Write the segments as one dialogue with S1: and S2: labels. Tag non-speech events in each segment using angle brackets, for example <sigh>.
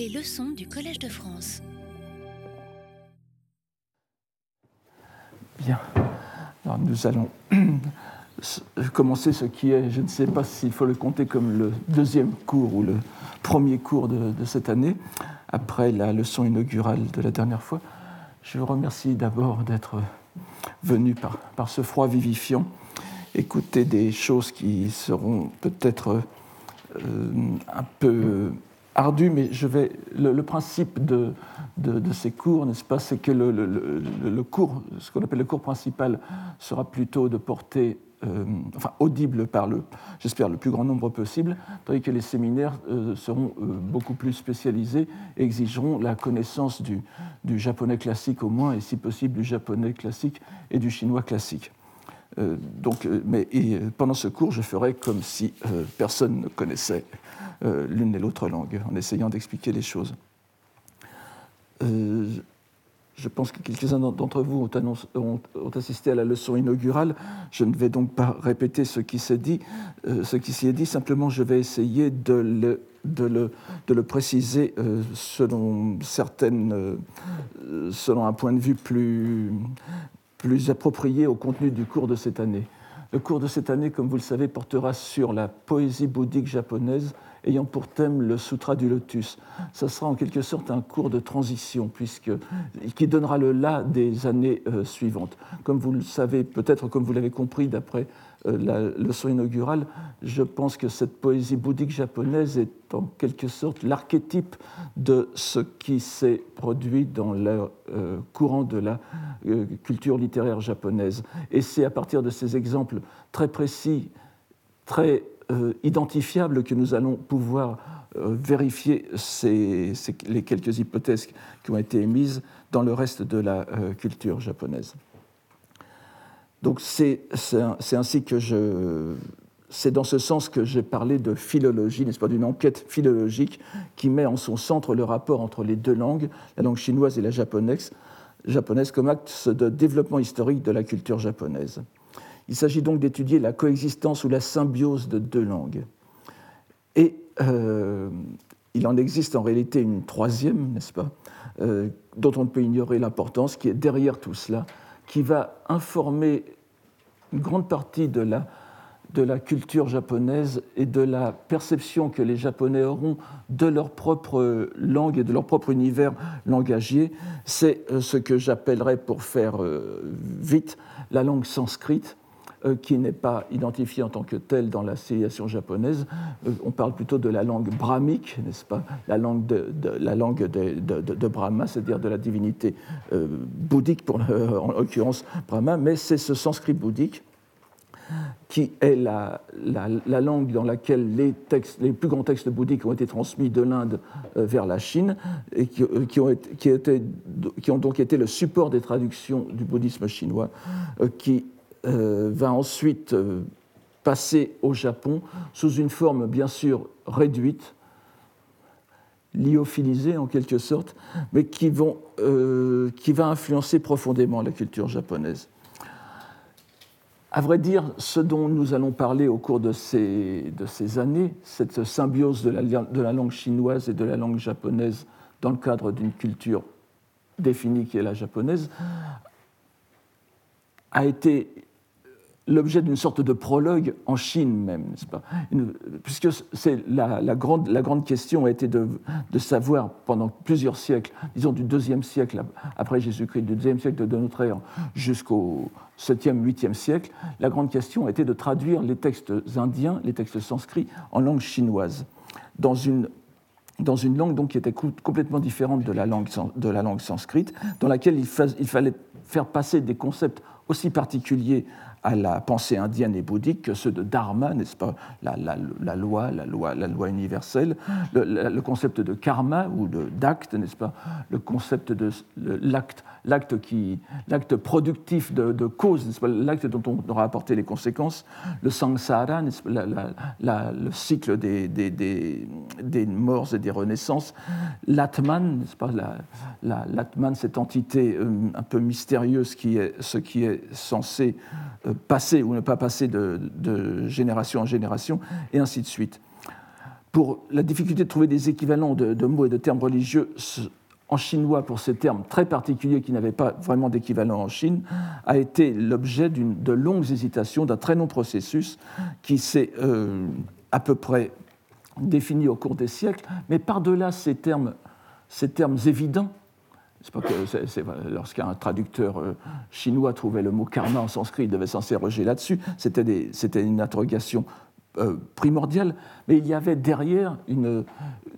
S1: Les leçons du Collège de France.
S2: Bien. Nous allons <clears throat> commencer ce qui est, je ne sais pas s'il faut le compter comme le deuxième cours ou le premier cours de, cette année, après la leçon inaugurale de la dernière fois. Je vous remercie d'abord d'être venu par, par ce froid vivifiant, écouter des choses qui seront peut-être euh, un peu ardues, mais je vais, le, principe de, de, ces cours, n'est-ce pas, c'est que le, le, cours, ce qu'on appelle le cours principal, sera plutôt de portée euh, enfin, audible par le, j'espère, le plus grand nombre possible, tandis que les séminaires euh, seront beaucoup plus spécialisés et exigeront la connaissance du, du, japonais classique au moins, et si possible du japonais classique et du chinois classique. Euh, donc, euh, mais euh, pendant ce cours, je ferai comme si personne ne connaissait l'une et l'autre langue, en essayant d'expliquer les choses. je pense que quelques-uns d'entre vous ont, assisté à la leçon inaugurale. Je ne vais donc pas répéter ce qui s'est dit. ce qui s'y est dit, simplement, je vais essayer de le, de le, de le préciser selon certaines, selon un point de vue plus, plus approprié au contenu du cours de cette année. Le cours de cette année, comme vous le savez, portera sur la poésie bouddhique japonaise ayant pour thème le Sutra du Lotus. Ça sera en quelque sorte un cours de transition, puisque, qui donnera le là des années euh, suivantes. Comme vous le savez, peut-être comme vous l'avez compris d'après la leçon inaugurale, je pense que cette poésie bouddhique japonaise est en quelque sorte l'archétype de ce qui s'est produit dans le euh, courant de la euh, culture littéraire japonaise. Et c'est à partir de ces exemples très précis, très identifiables, que nous allons pouvoir vérifier les quelques hypothèses qui ont été émises dans le reste de la culture japonaise. Donc c'est ainsi que je... C'est dans ce sens que j'ai parlé de philologie, n'est-ce pas, d'une enquête philologique qui met en son centre le rapport entre les deux langues, la langue chinoise et la japonaise, japonaise comme acte de développement historique de la culture japonaise. Il s'agit donc d'étudier la coexistence ou la symbiose de deux langues. Et euh, il en existe en réalité une troisième, n'est-ce pas, euh, dont on ne peut ignorer l'importance, qui est derrière tout cela, qui va informer une grande partie de la, culture japonaise et de la perception que les Japonais auront de leur propre langue et de leur propre univers langagier, c'est euh, ce que j'appellerais, pour faire euh, vite, la langue sanscrite, euh, qui n'est pas identifiée en tant que telle dans la civilisation japonaise. Euh, on parle plutôt de la langue brahmique, n'est-ce pas? La langue de, la langue de, Brahma, c'est-à-dire de la divinité euh, bouddhique, pour, <laughs> en l'occurrence Brahma, mais c'est ce sanskrit bouddhique qui est la, la, langue dans laquelle les, textes, les plus grands textes bouddhiques ont été transmis de l'Inde vers la Chine et qui, ont qui, qui, ont donc été le support des traductions du bouddhisme chinois, qui euh, va ensuite euh, passer au Japon sous une forme bien sûr réduite, lyophilisée en quelque sorte, mais qui, vont, euh, qui va influencer profondément la culture japonaise. À vrai dire, ce dont nous allons parler au cours de ces, de ces années, cette symbiose de la, de la langue chinoise et de la langue japonaise dans le cadre d'une culture définie qui est la japonaise, a été l'objet d'une sorte de prologue en Chine même, Puisque c'est la, grande, la grande question a été de, de, savoir pendant plusieurs siècles, disons du deuxième siècle après Jésus-Christ, du deuxième siècle de notre ère jusqu'au 7e, 8e siècle, la grande question a été de traduire les textes indiens, les textes sanscrits, en langue chinoise, dans une dans une langue donc, qui était complètement différente de la langue, de la langue sanscrite, dans laquelle il fallait faire passer des concepts aussi particuliers à la pensée indienne et bouddhique que ceux de dharma, n'est-ce pas, la, loi, la loi, la loi universelle, le, concept de karma ou d'acte, n'est-ce pas, le concept de l'acte, l'acte qui, l'acte productif de, cause, n'est-ce pas, l'acte dont on aura apporté les conséquences, le samsara, pas, le cycle des, des, des, des, morts et des renaissances, l'atman, n'est-ce pas, l'atman, cette entité euh, un peu mystérieuse qui est ce qui est censé euh, passer ou ne pas passer de, génération en génération, et ainsi de suite. pour la difficulté de trouver des équivalents de, mots et de termes religieux en chinois pour ces termes très particuliers qui n'avaient pas vraiment d'équivalent en Chine, a été l'objet de longues hésitations, d'un très long processus qui s'est euh, à peu près défini au cours des siècles, mais par-delà ces termes, ces termes évidents, lorsqu'un traducteur euh, chinois trouvait le mot karma en sanskrit, il devait s'interroger là-dessus, c'était une interrogation euh, primordiale, mais il y avait derrière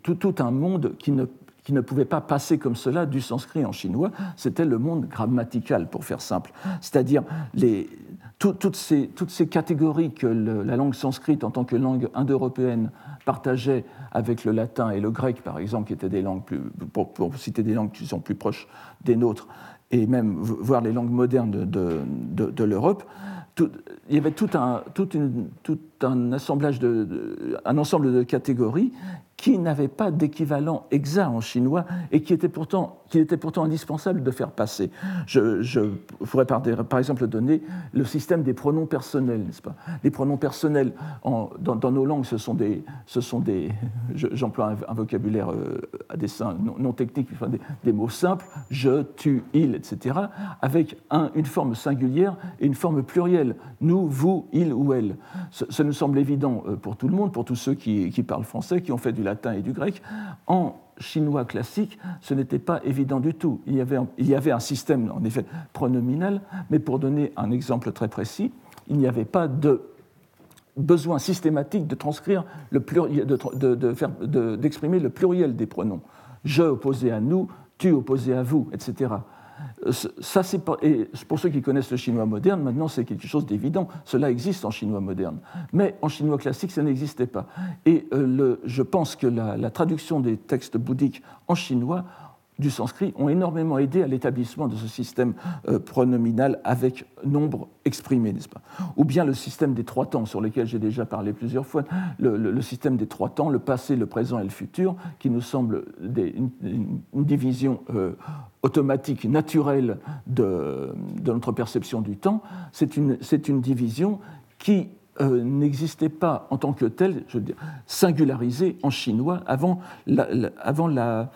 S2: tout, un monde qui ne, qui ne pouvait pas passer comme cela du sanskrit en chinois, c'était le monde grammatical, pour faire simple. C'est-à-dire toutes, ces, toutes, ces, catégories que la langue sanscrite, en tant que langue indo-européenne, partageait avec le latin et le grec, par exemple, qui étaient des langues plus, pour, citer des langues qui sont plus proches des nôtres, et même voir les langues modernes de, de, l'Europe, il y avait tout un, une, tout un, assemblage de, un ensemble de catégories qui n'avaient pas d'équivalent exact en chinois et qui était pourtant, indispensable de faire passer. Je, pourrais par, exemple donner le système des pronoms personnels, n'est-ce pas? Les pronoms personnels dans, nos langues, ce sont des, ce sont des, j'emploie un, vocabulaire euh, à dessein non, technique, des, mots simples, je, tu, il, etc., avec un, une forme singulière et une forme plurielle, nous, vous, il ou elle. Ça, nous semble évident euh, pour tout le monde, pour tous ceux qui, qui parlent français, qui ont fait du latin et du grec. En chinois classique, ce n'était pas évident du tout. Il y, avait, un système, en effet, pronominal, mais pour donner un exemple très précis, il n'y avait pas de besoin systématique de transcrire le pluriel, d'exprimer de, le pluriel des pronoms. Je opposé à nous, tu opposé à vous, etc. Ça, et pour ceux qui connaissent le chinois moderne, maintenant c'est quelque chose d'évident. Cela existe en chinois moderne. Mais en chinois classique, ça n'existait pas. Et euh, je pense que la, traduction des textes bouddhiques en chinois du sanskrit ont énormément aidé à l'établissement de ce système euh, pronominal avec nombre exprimé, n'est-ce pas? Ou bien le système des trois temps, sur lequel j'ai déjà parlé plusieurs fois, le, système des trois temps, le passé, le présent et le futur, qui nous semble une, division euh, automatique, naturelle de, notre perception du temps. C'est une, une division qui euh, n'existait pas en tant que tel, je veux dire, singularisé en chinois avant la, avant la,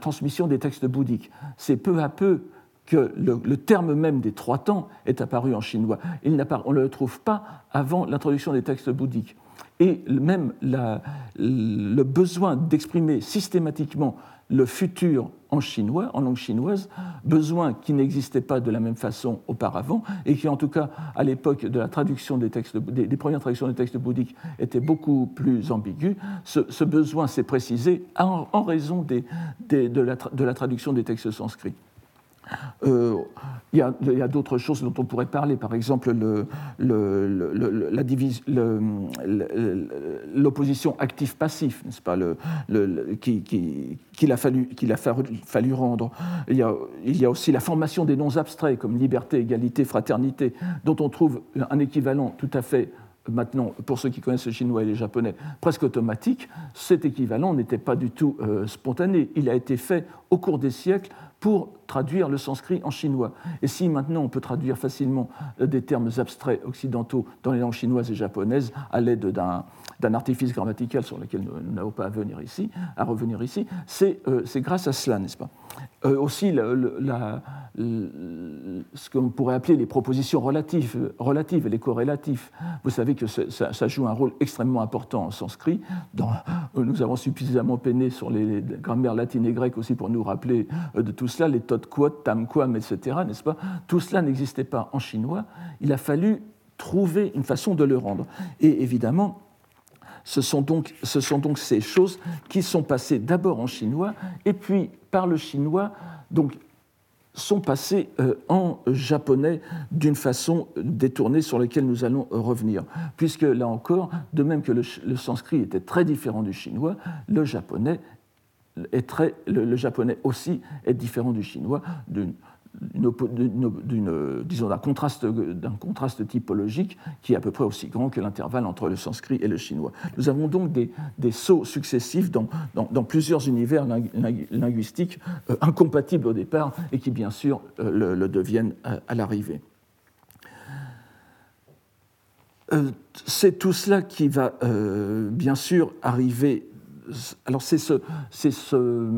S2: transmission des textes bouddhiques. C'est peu à peu que le, terme même des trois temps est apparu en chinois. Il on ne le trouve pas avant l'introduction des textes bouddhiques. Et même le besoin d'exprimer systématiquement le futur en chinois, en langue chinoise, besoin qui n'existait pas de la même façon auparavant et qui, en tout cas, à l'époque de la traduction des premières traductions des textes bouddhiques, était beaucoup plus ambigu. Ce, besoin s'est précisé en, raison de, la, de la traduction des textes sanscrits. Euh, il y a, d'autres choses dont on pourrait parler, par exemple l'opposition actif-passif, n'est-ce pas, qu'il qui, a, fallu, a fallu, rendre. Il y, a, il y, a, aussi la formation des noms abstraits comme liberté, égalité, fraternité, dont on trouve un équivalent tout à fait maintenant, pour ceux qui connaissent le chinois et les japonais, presque automatique, cet équivalent n'était pas du tout euh, spontané. Il a été fait au cours des siècles pour traduire le sanskrit en chinois. Et si maintenant on peut traduire facilement euh, des termes abstraits occidentaux dans les langues chinoises et japonaises à l'aide d'un artifice grammatical sur lequel nous n'avons pas à, venir ici, à revenir ici, c'est euh, grâce à cela, n'est-ce pas? Euh, Aussi, la, ce qu'on pourrait appeler les propositions relatives, relatives et les corrélatifs. Vous savez que ça, joue un rôle extrêmement important en sanskrit. Dans, nous avons suffisamment peiné sur les, grammaires latines et grecques aussi pour nous rappeler de tout cela, les quod, tam quam, etc., n'est-ce pas? Tout cela n'existait pas en chinois. Il a fallu trouver une façon de le rendre. Et évidemment, ce sont donc, ces choses qui sont passées d'abord en chinois et puis par le chinois, donc sont passées euh, en japonais d'une façon détournée sur laquelle nous allons revenir. Puisque là encore, de même que le, sanskrit était très différent du chinois, le japonais aussi est différent du chinois d'un contraste, contraste typologique qui est à peu près aussi grand que l'intervalle entre le sanskrit et le chinois. Nous avons donc des, des sauts successifs dans, dans, plusieurs univers linguistiques euh, incompatibles au départ et qui bien sûr euh, le, deviennent à l'arrivée. c'est tout cela qui va bien sûr arriver. Alors c'est ce, ce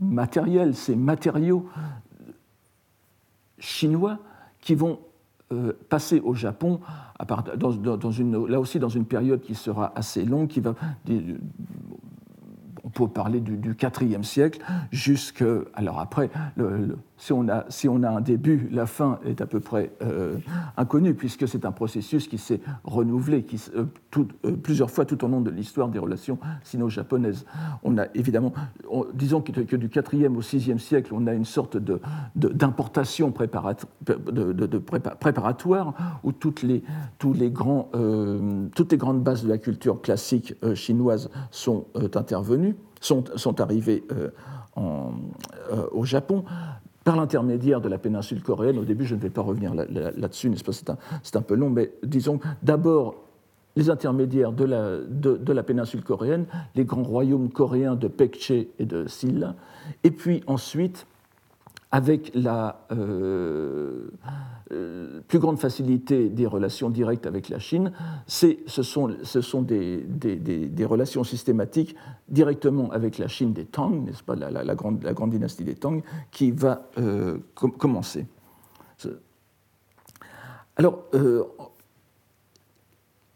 S2: matériel, ces matériaux chinois qui vont euh, passer au Japon, là aussi dans une période qui sera assez longue, qui va on peut parler du, IVe siècle jusque. Alors après, le, si on, a, si on a un début, la fin est à peu près euh, inconnue, puisque c'est un processus qui s'est renouvelé euh, euh, plusieurs fois tout au long de l'histoire des relations sino-japonaises. On a évidemment, disons que, du 4e au 6e siècle, on a une sorte d'importation préparatoire où toutes les, grandes bases de la culture classique chinoise sont intervenues, sont, arrivées au Japon par l'intermédiaire de la péninsule coréenne. Au début, je ne vais pas revenir là-dessus, n'est-ce pas? C'est un, peu long, mais disons d'abord les intermédiaires de la, de, la, péninsule coréenne, les grands royaumes coréens de Pekche et de Silla, et puis ensuite avec la euh, euh, plus grande facilité des relations directes avec la Chine, ce sont, ce sont des, des, relations systématiques directement avec la Chine des Tang, n'est-ce pas, la, grande, la, grande, dynastie des Tang, qui va euh, commencer. Alors,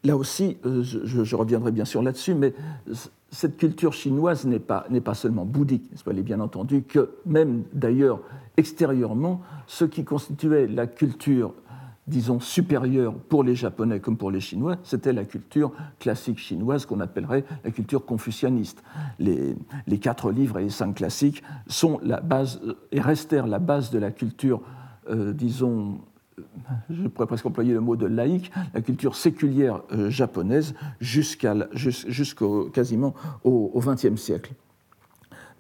S2: là aussi, je, reviendrai bien sûr là-dessus, mais cette culture chinoise n'est pas, seulement bouddhique, elle est bien entendu que même d'ailleurs extérieurement, ce qui constituait la culture, disons, supérieure pour les Japonais comme pour les Chinois, c'était la culture classique chinoise qu'on appellerait la culture confucianiste. Les, quatre livres et les cinq classiques sont la base et restèrent la base de la culture, euh, disons, je pourrais presque employer le mot de laïque, la culture séculière euh, japonaise jusqu'au quasiment au XXe siècle.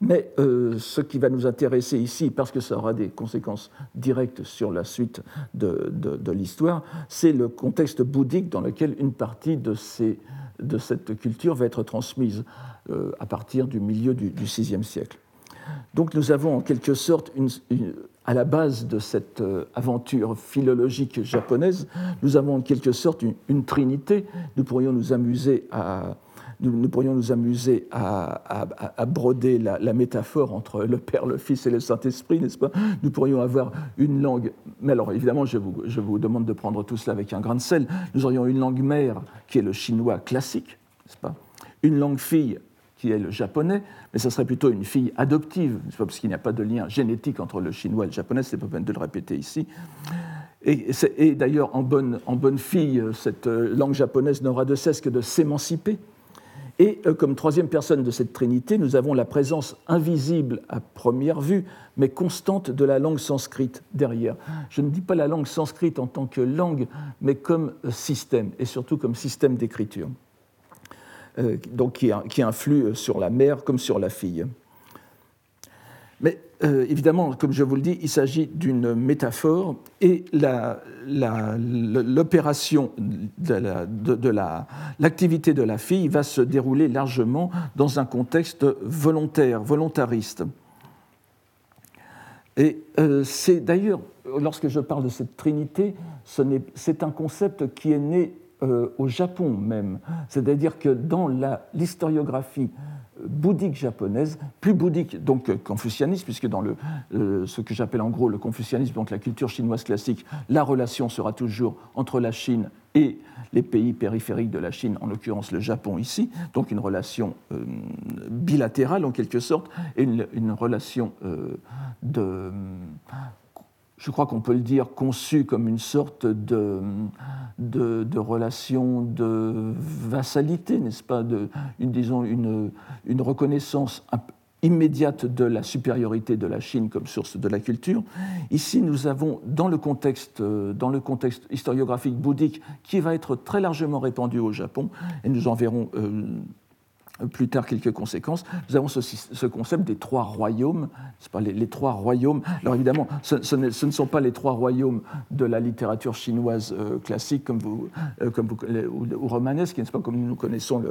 S2: Mais euh, ce qui va nous intéresser ici, parce que ça aura des conséquences directes sur la suite de, l'histoire, c'est le contexte bouddhique dans lequel une partie de, cette culture va être transmise euh, à partir du milieu du, VIe siècle. Donc nous avons en quelque sorte une, à la base de cette euh, aventure philologique japonaise, nous avons en quelque sorte une, trinité. Nous pourrions nous amuser à, nous, pourrions nous amuser à, broder la, métaphore entre le Père, le Fils et le Saint-Esprit, n'est-ce pas? Nous pourrions avoir une langue, mais alors évidemment, je vous, je vous demande de prendre tout cela avec un grain de sel. Nous aurions une langue mère qui est le chinois classique, n'est-ce pas? Une langue fille qui est le japonais, mais ça serait plutôt une fille adoptive, parce qu'il n'y a pas de lien génétique entre le chinois et le japonais, c'est pas peine de le répéter ici. Et, d'ailleurs, en bonne, en bonne fille, cette euh, langue japonaise n'aura de cesse que de s'émanciper. Et euh, comme troisième personne de cette trinité, nous avons la présence invisible à première vue, mais constante de la langue sanscrite derrière. Je ne dis pas la langue sanscrite en tant que langue, mais comme système, et surtout comme système d'écriture. Euh, donc qui, qui, influe sur la mère comme sur la fille. Mais euh, évidemment, comme je vous le dis, il s'agit d'une métaphore et l'opération de l'activité de, la fille va se dérouler largement dans un contexte volontaire, volontariste. Et euh, c'est d'ailleurs, lorsque je parle de cette trinité, c'est un concept qui est né euh, au Japon même. C'est-à-dire que dans l'historiographie bouddhique japonaise, plus bouddhique donc confucianiste, puisque dans le, euh, ce que j'appelle en gros le confucianisme, donc la culture chinoise classique, la relation sera toujours entre la Chine et les pays périphériques de la Chine, en l'occurrence le Japon ici, donc une relation euh, bilatérale en quelque sorte, et une relation de je crois qu'on peut le dire, conçu comme une sorte de, de, relation de vassalité, n'est-ce pas, de, une, disons une, une reconnaissance immédiate de la supériorité de la Chine comme source de la culture. Ici, nous avons, dans le contexte, dans le contexte historiographique bouddhique, qui va être très largement répandu au Japon, et nous en verrons euh, plus tard quelques conséquences. Nous avons ce, concept des trois royaumes, pas, les, trois royaumes. Alors évidemment, ce, ne, sont pas les trois royaumes de la littérature chinoise euh, classique comme vous, euh, comme ou, romanesque, n'est-ce pas comme nous connaissons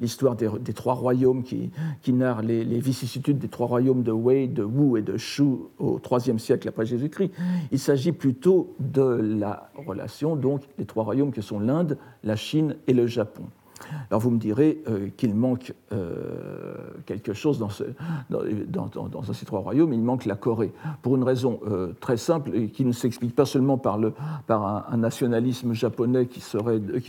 S2: l'histoire des, trois royaumes qui, narrent les, vicissitudes des trois royaumes de Wei, de Wu et de Shu au IIIe siècle après Jésus-Christ. Il s'agit plutôt de la relation donc des trois royaumes que sont l'Inde, la Chine et le Japon. Alors vous me direz euh, qu'il manque euh, quelque chose dans, ces trois royaumes, il manque la Corée, pour une raison euh, très simple et qui ne s'explique pas seulement par, un, nationalisme japonais qui,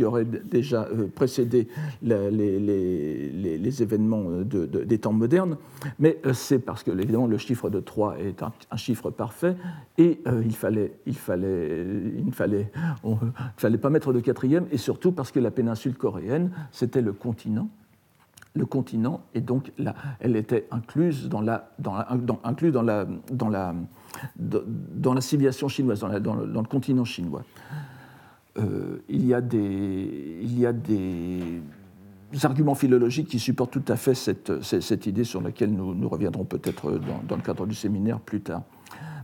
S2: aurait déjà précédé les, événements des temps modernes, mais c'est parce que évidemment le chiffre de 3 est un, chiffre parfait et il fallait, il fallait, il fallait, fallait pas mettre de quatrième et surtout parce que la péninsule coréenne c'était le continent. Le continent, et donc là, elle était incluse dans la, dans dans, dans la, dans la, dans la civilisation chinoise, dans, dans, le, continent chinois. Euh, il, y a des, il y a des arguments philologiques qui supportent tout à fait cette, cette, idée sur laquelle nous, reviendrons peut-être dans, dans, le cadre du séminaire plus tard.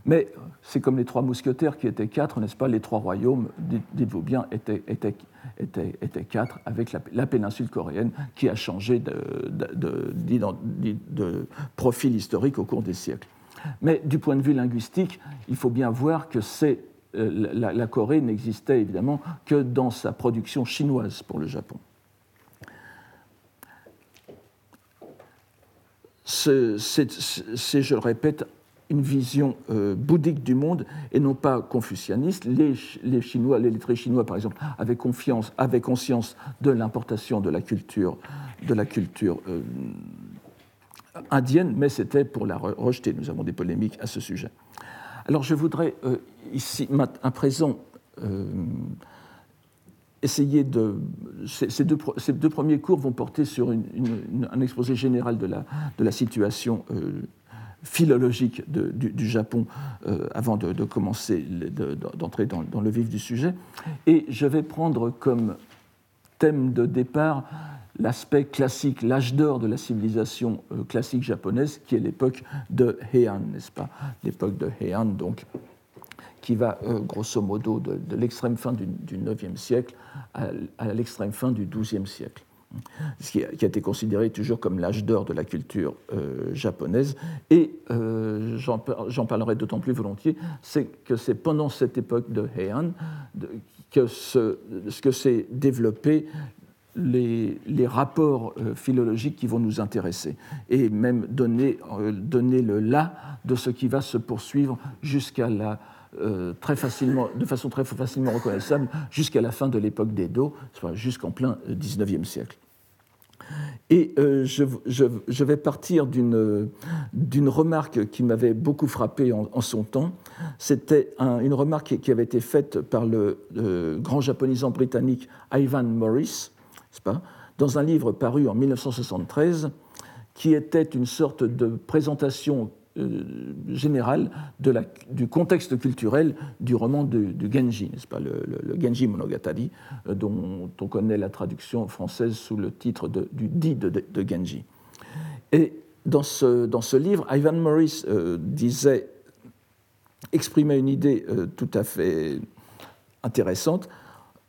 S2: Mais c'est comme les trois mousquetaires qui étaient quatre, n'est-ce pas? Les trois royaumes, dites-vous bien, étaient, étaient, étaient, étaient, quatre, avec la, péninsule coréenne qui a changé de, de, profil historique au cours des siècles. Mais du point de vue linguistique, il faut bien voir que c'est, euh, la Corée n'existait évidemment que dans sa production chinoise pour le Japon. C'est, je le répète, une vision euh, bouddhique du monde et non pas confucianiste. Les, les, Chinois, les lettrés chinois, par exemple, avaient, confiance, avaient conscience de l'importation de la culture, de la culture euh, indienne, mais c'était pour la rejeter. Nous avons des polémiques à ce sujet. Alors je voudrais euh, ici, à présent, essayer de. Ces deux, premiers cours vont porter sur un exposé général de la, de la situation philologique du, Japon euh, avant de, commencer, d'entrer dans, le vif du sujet. Et je vais prendre comme thème de départ l'aspect classique, l'âge d'or de la civilisation euh, classique japonaise, qui est l'époque de Heian, n'est-ce pas? L'époque de Heian, donc, qui va euh, grosso modo de, l'extrême fin du, IXe siècle à, l'extrême fin du XIIe siècle ce qui a, été considéré toujours comme l'âge d'or de la culture euh, japonaise. Et euh, j'en parlerai d'autant plus volontiers, c'est que c'est pendant cette époque de Heian que, ce, que s'est développé les, les, rapports philologiques qui vont nous intéresser et même donner, donner le là de ce qui va se poursuivre jusqu'à la très facilement, de façon très facilement reconnaissable jusqu'à la fin de l'époque d'Edo, jusqu'en plein XIXe siècle. Et euh, je, vais partir d'une remarque qui m'avait beaucoup frappé en, son temps. C'était une remarque qui avait été faite par le, grand japonisant britannique Ivan Morris, pas, dans un livre paru en 1973, qui était une sorte de présentation euh, général de la, du contexte culturel du roman du Genji, n'est-ce pas, le, Genji Monogatari, euh, dont on connaît la traduction française sous le titre de, du dit de, Genji. Et dans ce, dans ce livre, Ivan Morris euh, disait, exprimait une idée tout à fait intéressante,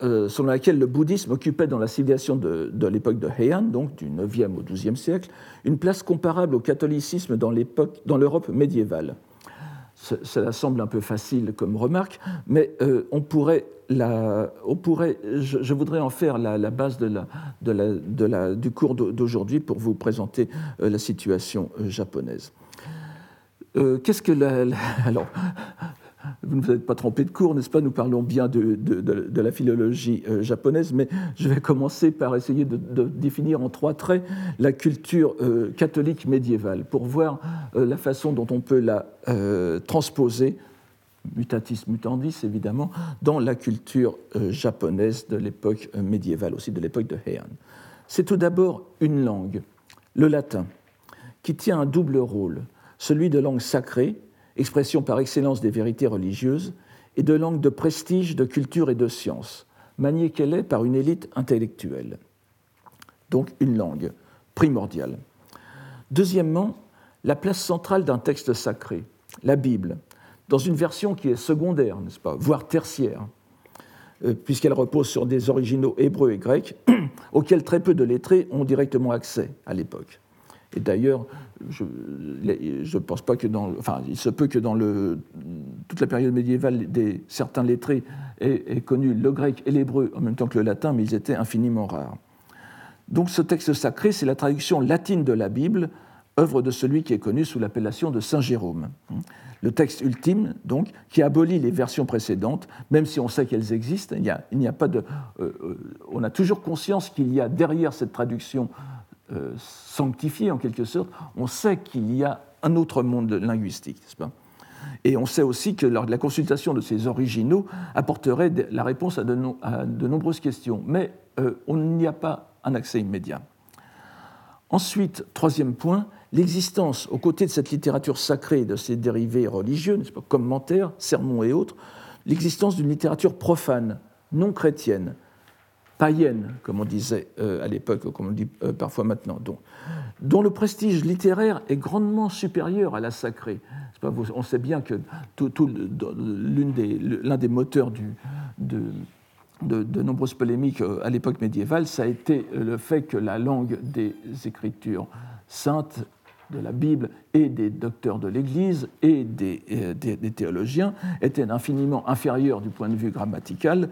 S2: euh, selon laquelle le bouddhisme occupait dans la civilisation de, l'époque de Heian, donc du 9e au 12e siècle, une place comparable au catholicisme dans l'Europe médiévale. Cela semble un peu facile comme remarque, mais euh, on pourrait, la, on pourrait je, voudrais en faire la, base de la, de du cours d'aujourd'hui pour vous présenter euh, la situation japonaise. Qu'est-ce que la, <laughs> alors vous ne vous êtes pas trompé de cours, n'est-ce pas? Nous parlons bien de, la philologie euh, japonaise, mais je vais commencer par essayer de, définir en trois traits la culture euh, catholique médiévale, pour voir euh, la façon dont on peut la transposer, mutatis mutandis évidemment, dans la culture japonaise de l'époque médiévale, aussi de l'époque de Heian. C'est tout d'abord une langue, le latin, qui tient un double rôle, celui de langue sacrée, expression par excellence des vérités religieuses, et de langue de prestige, de culture et de science, maniée qu'elle est par une élite intellectuelle. Donc une langue primordial. Deuxièmement, la place centrale d'un texte sacré, la Bible, dans une version qui est secondaire, n'est-ce pas, voire tertiaire, euh, puisqu'elle repose sur des originaux hébreux et grecs, <clears throat> auxquels très peu de lettrés ont directement accès à l'époque. Et d'ailleurs, je pense pas que. Enfin, il se peut que dans le, toute la période médiévale, des, certains lettrés aient, connu le grec et l'hébreu en même temps que le latin, mais ils étaient infiniment rares. Donc ce texte sacré, c'est la traduction latine de la Bible, œuvre de celui qui est connu sous l'appellation de Saint Jérôme le texte ultime, donc, qui abolit les versions précédentes, même si on sait qu'elles existent. Il, a, pas de, euh, euh, on a toujours conscience qu'il y a derrière cette traduction euh, sanctifiée, en quelque sorte, on sait qu'il y a un autre monde linguistique, n'est-ce pas? Et on sait aussi que la consultation de ces originaux apporterait la réponse à de, nombreuses questions, mais on n'y a pas un accès immédiat. Ensuite, troisième point, l'existence, aux côtés de cette littérature sacrée et de ses dérivés religieux, pas, commentaires, sermons et autres, l'existence d'une littérature profane, non chrétienne, païenne, comme on disait euh, à l'époque, comme on dit euh, parfois maintenant, dont, le prestige littéraire est grandement supérieur à la sacrée. on sait bien que l'un des, moteurs de, nombreuses polémiques euh, à l'époque médiévale, ça a été le fait que la langue des écritures saintes de la Bible et des docteurs de l'Église et des, euh, théologiens était infiniment inférieur du point de vue grammatical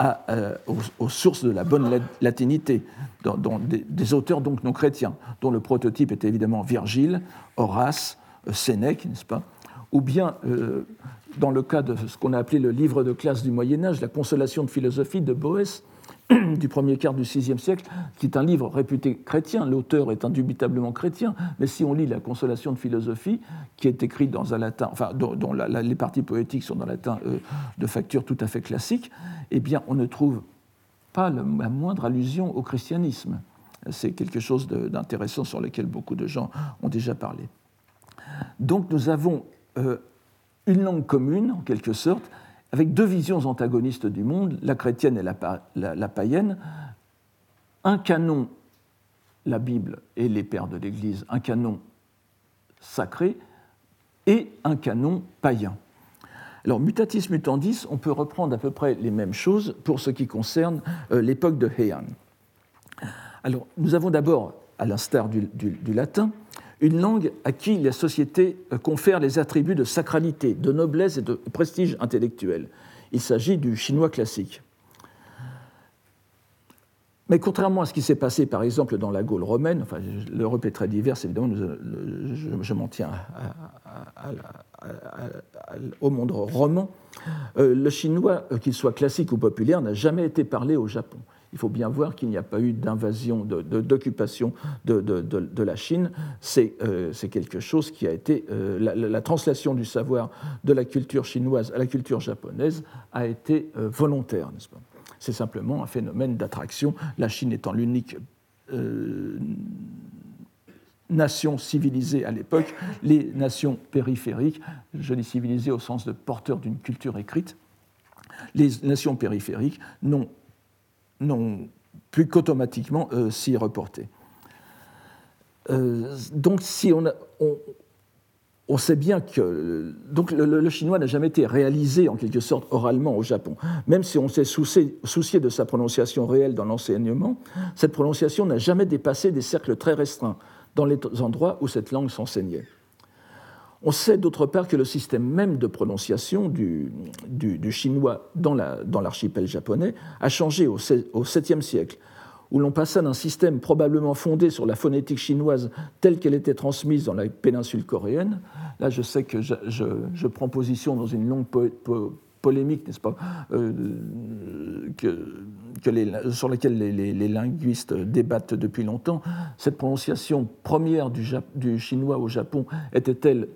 S2: euh, aux, sources de la bonne latinité, des, auteurs donc non chrétiens, dont le prototype était évidemment Virgile, Horace, euh, Sénèque, n'est-ce pas? Ou bien, dans le cas de ce qu'on a appelé le livre de classe du Moyen Âge, la consolation de philosophie de Boès, <clears throat> du premier quart du VIe siècle, qui est un livre réputé chrétien. L'auteur est indubitablement chrétien, mais si on lit La Consolation de philosophie, qui est écrite dans un latin, enfin, dont, les parties poétiques sont dans latin euh, de facture tout à fait classique, eh bien, on ne trouve pas la moindre allusion au christianisme. C'est quelque chose d'intéressant sur lequel beaucoup de gens ont déjà parlé. Donc, nous avons euh, une langue commune, en quelque sorte, avec deux visions antagonistes du monde, la chrétienne et la, païenne, un canon, la Bible et les pères de l'Église, un canon sacré et un canon païen. Alors, mutatis mutandis, on peut reprendre à peu près les mêmes choses pour ce qui concerne euh, l'époque de Heian. Alors, nous avons d'abord, à l'instar du, latin, une langue à qui la société euh, confère les attributs de sacralité, de noblesse et de prestige intellectuel. Il s'agit du chinois classique. Mais contrairement à ce qui s'est passé par exemple dans la Gaule romaine, enfin, l'Europe est très diverse, évidemment, je, m'en tiens au monde roman, euh, le chinois, euh, qu'il soit classique ou populaire, n'a jamais été parlé au Japon il faut bien voir qu'il n'y a pas eu d'invasion, d'occupation de, la Chine. Euh, c'est quelque chose qui a été. Euh, la, translation du savoir de la culture chinoise à la culture japonaise a été euh, volontaire, n'est-ce pas? C'est simplement un phénomène d'attraction, la Chine étant l'unique. nation civilisée à l'époque, les nations périphériques, je dis civilisées au sens de porteurs d'une culture écrite, les nations périphériques n'ont non plus qu'automatiquement euh, s'y reporter. Euh, donc, si on, on, sait bien que donc le, chinois n'a jamais été réalisé en quelque sorte oralement au Japon. Même si on s'est soucié, de sa prononciation réelle dans l'enseignement, cette prononciation n'a jamais dépassé des cercles très restreints dans les endroits où cette langue s'enseignait. On sait d'autre part que le système même de prononciation du, chinois dans l'archipel japonais a changé au, VIIe siècle, où l'on passa d'un système probablement fondé sur la phonétique chinoise telle qu'elle était transmise dans la péninsule coréenne. Là, je sais que je, prends position dans une longue polémique, n'est-ce pas, euh, sur laquelle les, linguistes débattent depuis longtemps. Cette prononciation première du chinois au Japon était-elle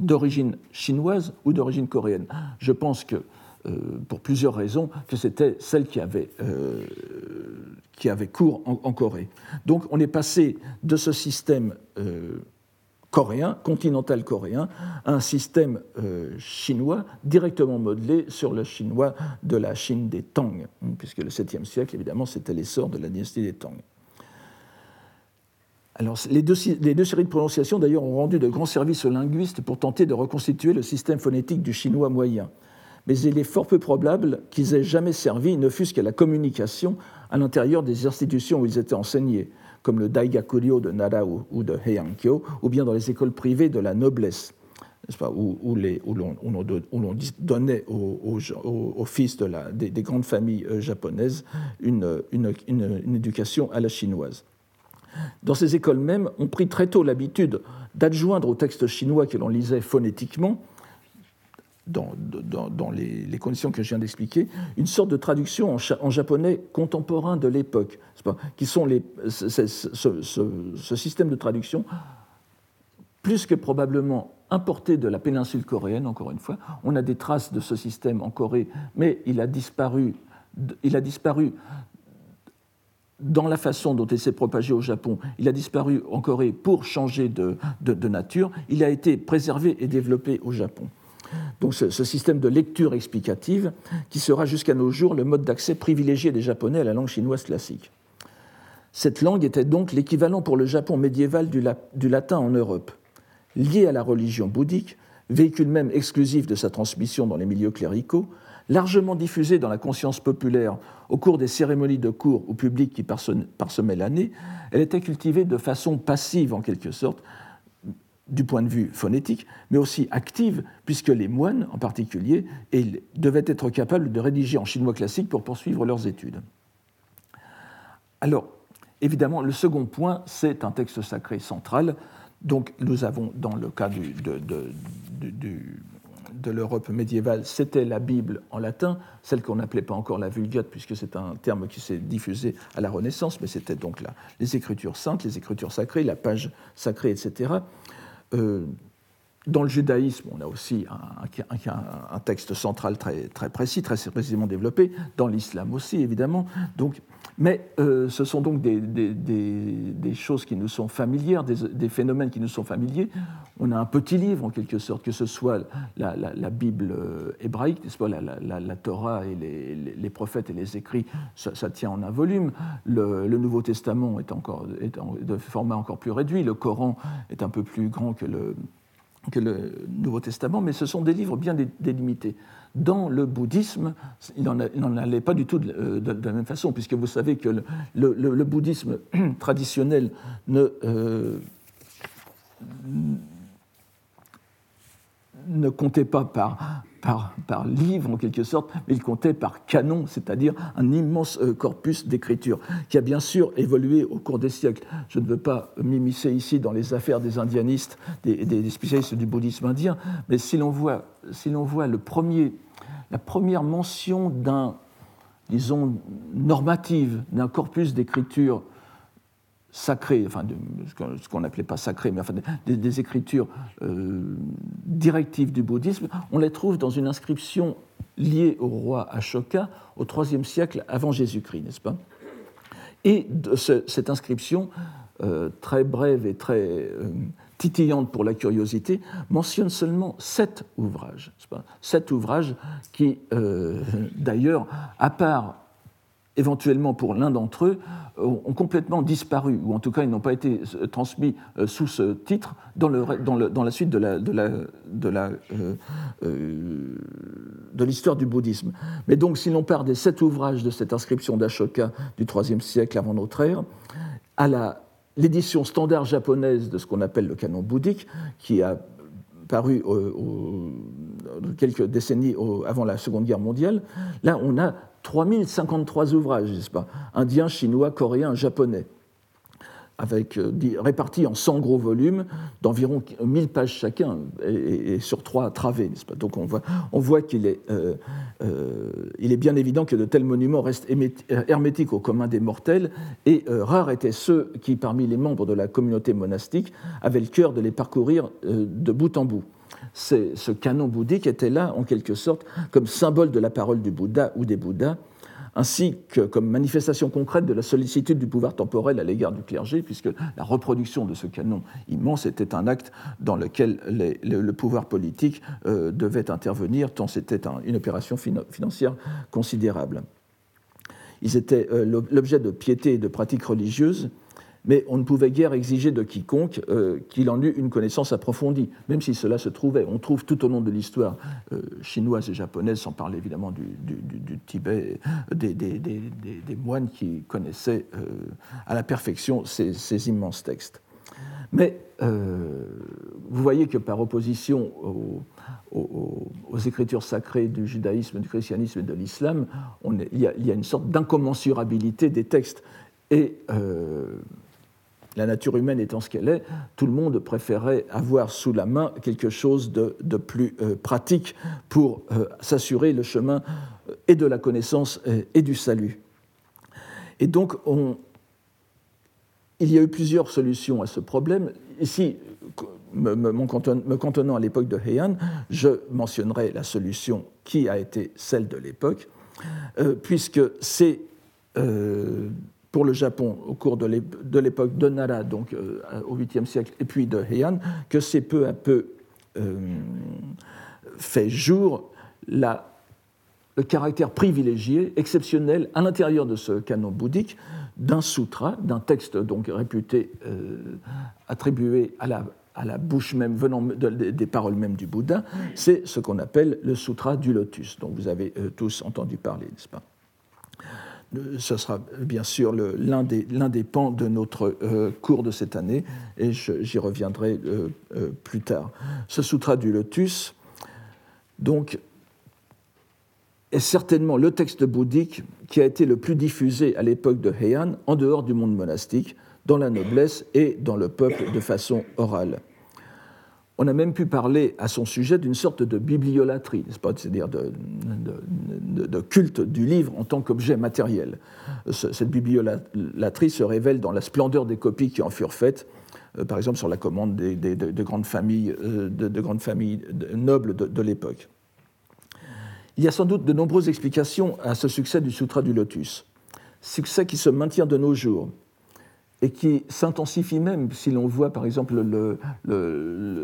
S2: d'origine chinoise ou d'origine coréenne. Je pense que, euh, pour plusieurs raisons, que c'était celle qui avait, euh, cours en, Corée. Donc on est passé de ce système euh, coréen, continental coréen, à un système chinois directement modelé sur le chinois de la Chine des Tang, puisque le 7e siècle, évidemment, c'était l'essor de la dynastie des Tang. Les deux, séries de prononciations, d'ailleurs, ont rendu de grands services aux linguistes pour tenter de reconstituer le système phonétique du chinois moyen. Mais il est fort peu probable qu'ils aient jamais servi, ne fût-ce qu'à la communication à l'intérieur des institutions où ils étaient enseignés, comme le Daigakuryo de Nara ou de Heiankyo, ou bien dans les écoles privées de la noblesse où, l'on donnait aux, fils des, grandes familles euh, japonaises une, éducation à la chinoise. Dans ces écoles même, on prit très tôt l'habitude d'adjoindre au texte chinois que l'on lisait phonétiquement, dans, dans, les, conditions que je viens d'expliquer, une sorte de traduction en, japonais contemporain de l'époque, qui sont les, ce, ce, système de traduction plus que probablement importé de la péninsule coréenne, encore une fois. On a des traces de ce système en Corée, mais il a disparu, il a disparu dans la façon dont il s'est propagé au Japon. Il a disparu en Corée pour changer de, nature. Il a été préservé et développé au Japon. Donc ce, système de lecture explicative qui sera jusqu'à nos jours le mode d'accès privilégié des Japonais à la langue chinoise classique. Cette langue était donc l'équivalent pour le Japon médiéval du latin en Europe lié à la religion bouddhique, véhicule même exclusif de sa transmission dans les milieux cléricaux, largement diffusée dans la conscience populaire au cours des cérémonies de cours ou publics qui parsemaient l'année, elle était cultivée de façon passive en quelque sorte, du point de vue phonétique, mais aussi active, puisque les moines en particulier devaient être capables de rédiger en chinois classique pour poursuivre leurs études. Alors, évidemment, le second point, c'est un texte sacré central, donc nous avons, dans le cas de, l'Europe médiévale, c'était la Bible en latin, celle qu'on n'appelait pas encore la Vulgate, puisque c'est un terme qui s'est diffusé à la Renaissance, mais c'était donc les Écritures saintes, les Écritures sacrées, la page sacrée, etc. dans le judaïsme, on a aussi un, texte central très, précis, très précisément développé, dans l'islam aussi, évidemment. Donc, mais euh, ce sont donc des, choses qui nous sont familières, des, phénomènes qui nous sont familiers. On a un petit livre, en quelque sorte, que ce soit la, Bible euh, hébraïque, n'est-ce pas, la, Torah et les, prophètes et les écrits, ça, tient en un volume. Le, Nouveau Testament est, encore, est de format encore plus réduit. Le Coran est un peu plus grand que le, que le Nouveau Testament, mais ce sont des livres bien délimités. Dans le bouddhisme, il n'en allait pas du tout de, la même façon, puisque vous savez que le, bouddhisme <clears throat> traditionnel ne, euh, ne comptait pas par, par, livre en quelque sorte, mais il comptait par canon, c'est-à-dire un immense euh, corpus d'écriture qui a bien sûr évolué au cours des siècles. Je ne veux pas m'immiscer ici dans les affaires des indianistes, des, des spécialistes du bouddhisme indien, mais si l'on voit, si voit le premier, la première mention d'un, disons, normative, d'un corpus d'écriture sacrées, enfin ce qu'on n'appelait pas sacré, mais enfin des, écritures euh, directives du bouddhisme, on les trouve dans une inscription liée au roi Ashoka au IIIe siècle avant Jésus-Christ, n'est-ce pas? Et cette inscription, euh, très brève et très euh, titillante pour la curiosité, mentionne seulement sept ouvrages, pas? Sept ouvrages qui, d'ailleurs, à part éventuellement pour l'un d'entre eux, ont complètement disparu, ou en tout cas ils n'ont pas été euh, transmis euh, sous ce titre dans, la suite de euh, l'histoire du bouddhisme. Mais donc si l'on part des sept ouvrages de cette inscription d'Ashoka du IIIe siècle avant notre ère, à l'édition standard japonaise de ce qu'on appelle le canon bouddhique, qui a paru quelques décennies avant la Seconde Guerre mondiale, là on a 3053 ouvrages, n'est-ce pas? Indiens, chinois, coréens, japonais, avec, euh, répartis en 100 gros volumes d'environ 1000 pages chacun et, sur trois travées, n'est-ce pas? Donc on voit, qu'il est, euh, euh, est bien évident que de tels monuments restent hermétiques au commun des mortels et rares étaient ceux qui, parmi les membres de la communauté monastique, avaient le cœur de les parcourir de bout en bout ce canon bouddhique était là, en quelque sorte, comme symbole de la parole du Bouddha ou des Bouddhas, ainsi que comme manifestation concrète de la sollicitude du pouvoir temporel à l'égard du clergé, puisque la reproduction de ce canon immense était un acte dans lequel le, pouvoir politique euh, devait intervenir, tant c'était une opération financière considérable. Ils étaient euh, l'objet de piété et de pratiques religieuses, mais on ne pouvait guère exiger de quiconque euh, qu'il en eût une connaissance approfondie, même si cela se trouvait. On trouve tout au long de l'histoire euh, chinoise et japonaise, sans parler évidemment du, Tibet, des, moines qui connaissaient euh, à la perfection ces, immenses textes. Mais vous voyez que par opposition aux, écritures sacrées du judaïsme, du christianisme et de l'islam, il, y a une sorte d'incommensurabilité des textes. Et la nature humaine étant ce qu'elle est, tout le monde préférait avoir sous la main quelque chose de, plus euh, pratique pour euh, s'assurer le chemin euh, et de la connaissance et, du salut. Et donc, il y a eu plusieurs solutions à ce problème. Ici, me, cantonnant à l'époque de Heian, je mentionnerai la solution qui a été celle de l'époque, puisque c'est pour le Japon au cours de l'époque de Nara, euh, au 8e siècle, et puis de Heian, que c'est peu à peu euh, fait jour le caractère privilégié, exceptionnel, à l'intérieur de ce canon bouddhique, d'un sutra, d'un texte donc réputé euh, attribué à la, bouche même, venant des paroles mêmes du Bouddha, c'est ce qu'on appelle le sutra du lotus, dont vous avez tous entendu parler, n'est-ce pas? Ce sera bien sûr l'un des, pans de notre euh, cours de cette année, et j'y reviendrai euh, euh, plus tard. Ce sutra du lotus, donc, est certainement le texte bouddhique qui a été le plus diffusé à l'époque de Heian, en dehors du monde monastique, dans la noblesse et dans le peuple de façon orale. On a même pu parler à son sujet d'une sorte de bibliolatrie, c'est-à-dire de, culte du livre en tant qu'objet matériel. Cette bibliolatrie se révèle dans la splendeur des copies qui en furent faites, euh, par exemple sur la commande de, grandes familles, euh, de, grandes familles nobles de, l'époque. Il y a sans doute de nombreuses explications à ce succès du Sutra du Lotus, succès qui se maintient de nos jours et qui s'intensifie même si l'on voit par exemple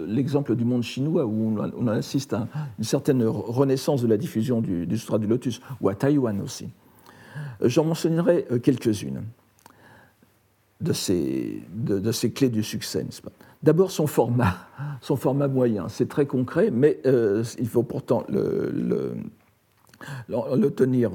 S2: l'exemple du monde chinois où on, assiste à une certaine renaissance de la diffusion du, du Sutra du Lotus, ou à Taïwan aussi. J'en mentionnerai euh, quelques-unes de ces, clés du succès. D'abord son format, son format moyen, c'est très concret, mais euh, il faut pourtant le tenir,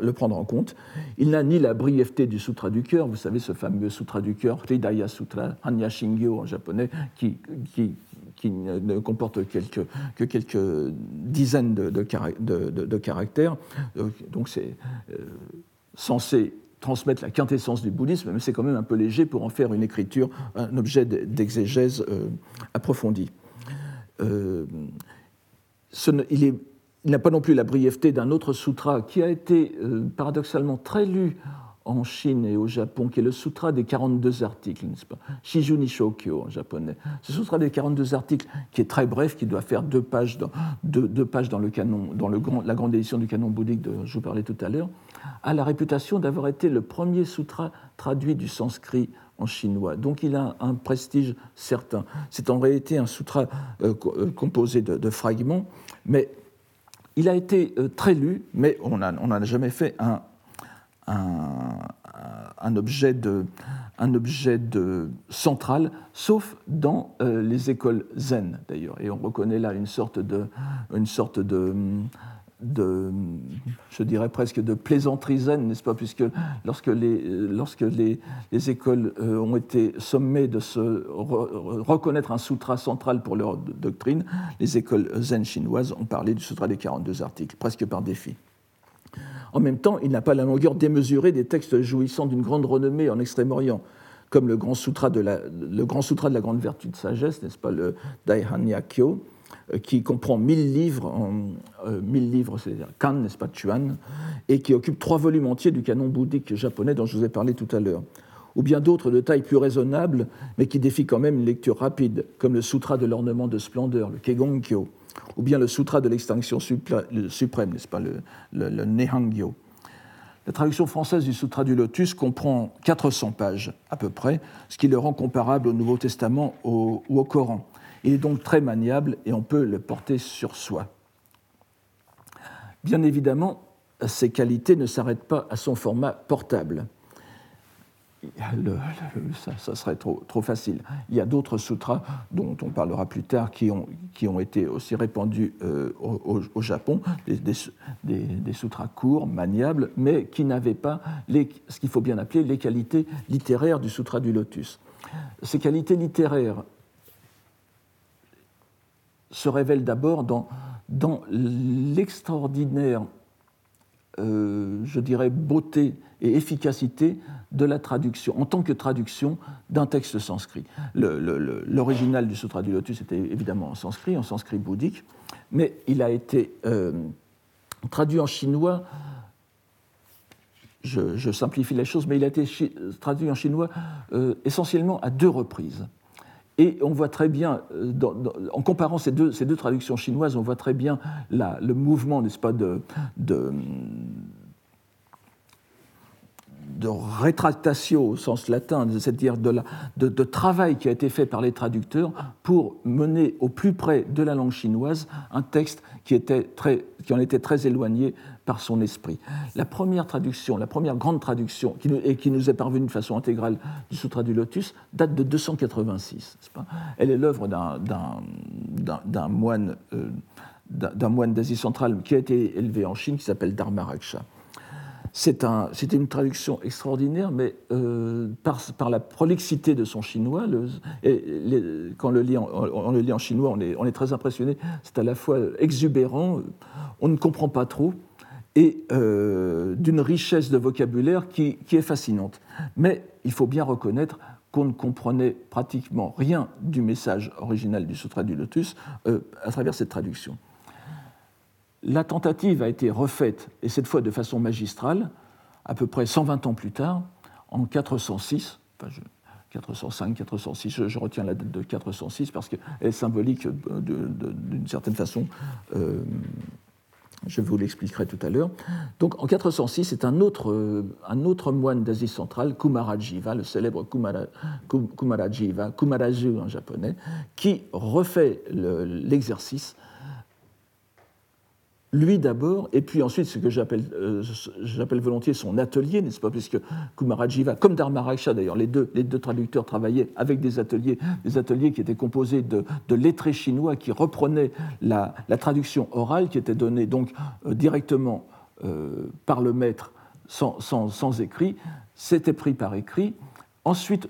S2: le prendre en compte. Il n'a ni la brièveté du Sutra du cœur, vous savez, ce fameux Sutra du cœur, Hridaya Sutra, Hanya Shingyo en japonais, qui, qui, qui ne comporte quelques, que quelques dizaines de, caractères. Euh, donc c'est euh, censé transmettre la quintessence du bouddhisme, mais c'est quand même un peu léger pour en faire une écriture, un objet d'exégèse euh, approfondie. il est il n'a pas non plus la brièveté d'un autre sutra qui a été euh, paradoxalement très lu en Chine et au Japon, qui est le sutra des 42 articles, n'est-ce pas? Shiju Nishokyo en japonais. Ce sutra des 42 articles, qui est très bref, qui doit faire deux pages dans, le canon, dans le grand, la grande édition du canon bouddhique dont je vous parlais tout à l'heure, a la réputation d'avoir été le premier sutra traduit du sanskrit en chinois. Donc il a un prestige certain. C'est en réalité un sutra euh, euh, composé de fragments, mais il a été euh, très lu, mais on n'a jamais fait un, objet, de, un objet central, sauf dans euh, les écoles zen d'ailleurs. Et on reconnaît là une sorte de, une sorte de, de, je dirais presque de plaisanterie zen, n'est-ce pas Puisque lorsque les, écoles euh, ont été sommées de se reconnaître un sutra central pour leur doctrine, les écoles zen chinoises ont parlé du sutra des 42 articles, presque par défi. En même temps, il n'a pas la longueur démesurée des textes jouissant d'une grande renommée en Extrême-Orient, comme le grand, sutra de la, grande vertu de sagesse, n'est-ce pas, le Daihanya Kyo, qui comprend 1000 livres, euh, livres c'est-à-dire kan, n'est-ce pas, chuan, et qui occupe trois volumes entiers du canon bouddhique japonais dont je vous ai parlé tout à l'heure. Ou bien d'autres de taille plus raisonnable, mais qui défient quand même une lecture rapide, comme le Sutra de l'ornement de splendeur, le Kegongkyo, ou bien le Sutra de l'extinction suprême, n'est-ce pas, le, le. La traduction française du Sutra du Lotus comprend 400 pages à peu près, ce qui le rend comparable au Nouveau Testament ou au Coran. Il est donc très maniable et on peut le porter sur soi. Bien évidemment, ses qualités ne s'arrêtent pas à son format portable. ça, serait trop, trop, facile. Il y a d'autres sutras dont on parlera plus tard qui ont, qui ont été aussi répandus euh, au, Japon, des, sutras courts, maniables, mais qui n'avaient pas ce qu'il faut bien appeler les qualités littéraires du sutra du lotus. Ces qualités littéraires se révèlent d'abord dans, dans l'extraordinaire, euh, je dirais, beauté et efficacité de la traduction, en tant que traduction d'un texte sanskrit. L'original du Sutra du Lotus était évidemment en sanskrit, en sanskrit bouddhique, mais il a été euh, traduit en chinois. Je, simplifie les choses, mais il a été traduit en chinois euh, essentiellement à deux reprises. Et on voit très bien, euh, en comparant ces deux, traductions chinoises, on voit très bien le mouvement, n'est-ce pas, de, de rétractatio au sens latin, c'est-à-dire de, travail qui a été fait par les traducteurs pour mener au plus près de la langue chinoise un texte qui en était très éloigné par son esprit. La première traduction, la première grande traduction, qui et qui nous est parvenue de façon intégrale du Sutra du Lotus, date de 286. Pas? Elle est l'œuvre d'un moine, euh, d'un moine d'Asie centrale qui a été élevé en Chine, qui s'appelle Dharmaraksha. C'est un, une traduction extraordinaire, mais euh, par, la prolixité de son chinois, quand on le, lit en, chinois, on est très impressionné. C'est à la fois exubérant, on ne comprend pas trop, et euh, d'une richesse de vocabulaire qui, est fascinante. Mais il faut bien reconnaître qu'on ne comprenait pratiquement rien du message original du Sutra du Lotus euh, à travers cette traduction. La tentative a été refaite, et cette fois de façon magistrale, à peu près 120 ans plus tard, en 406, 405, 406, je, retiens la date de 406 parce qu'elle est symbolique d'une certaine façon. Euh, je vous l'expliquerai tout à l'heure. Donc en 406, c'est un autre, un autre moine d'Asie centrale, Kumarajiva, le célèbre Kumara, Kumarajiva, Kumaraju en japonais, qui refait l'exercice lui d'abord, et puis ensuite ce que euh, j'appelle volontiers son atelier, n'est-ce pas, puisque Kumarajiva, comme Dharmaraksha d'ailleurs, les deux, les deux traducteurs travaillaient avec des ateliers, des ateliers qui étaient composés de, lettrés chinois qui reprenaient la, traduction orale qui était donnée donc euh, directement euh, par le maître sans, sans écrit, c'était pris par écrit. Ensuite,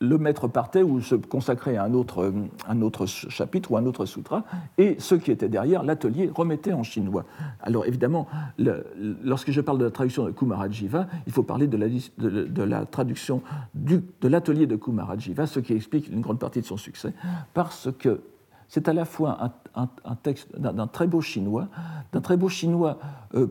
S2: le maître partait ou se consacrait à un autre, autre chapitre ou un autre sutra, et ceux qui étaient derrière, l'atelier, remettaient en chinois. Alors évidemment, lorsque je parle de la traduction de Kumarajiva, il faut parler de la, traduction du, de l'atelier de Kumarajiva, ce qui explique une grande partie de son succès, parce que c'est à la fois un, texte d'un très beau chinois, d'un très beau chinois euh,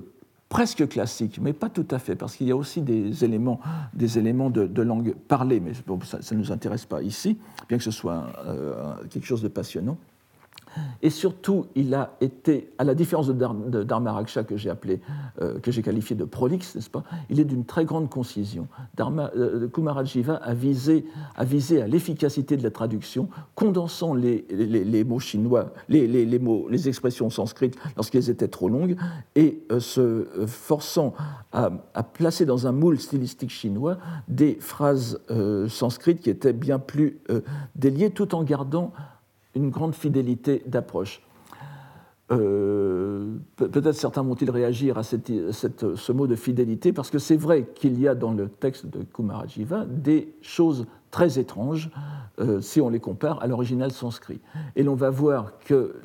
S2: presque classique, mais pas tout à fait, parce qu'il y a aussi des éléments, de, langue parlée, mais ça ne nous intéresse pas ici, bien que ce soit euh, quelque chose de passionnant. Et surtout, il a été, à la différence de Dharmaraksha que j'ai appelé, euh, que j'ai qualifié de prolixe, n'est-ce pas? Il est d'une très grande concision. Dharma, euh, Kumarajiva a visé, a visé à l'efficacité de la traduction, condensant les, mots chinois, les, mots, les expressions sanskrites lorsqu'elles étaient trop longues, et euh, se forçant à, placer dans un moule stylistique chinois des phrases sanskrites qui étaient bien plus déliées, tout en gardant une grande fidélité d'approche. Euh, peut-être certains vont-ils réagir à ce mot de fidélité, parce que c'est vrai qu'il y a dans le texte de Kumarajiva des choses très étranges euh, si on les compare à l'original sanskrit. Et l'on va voir que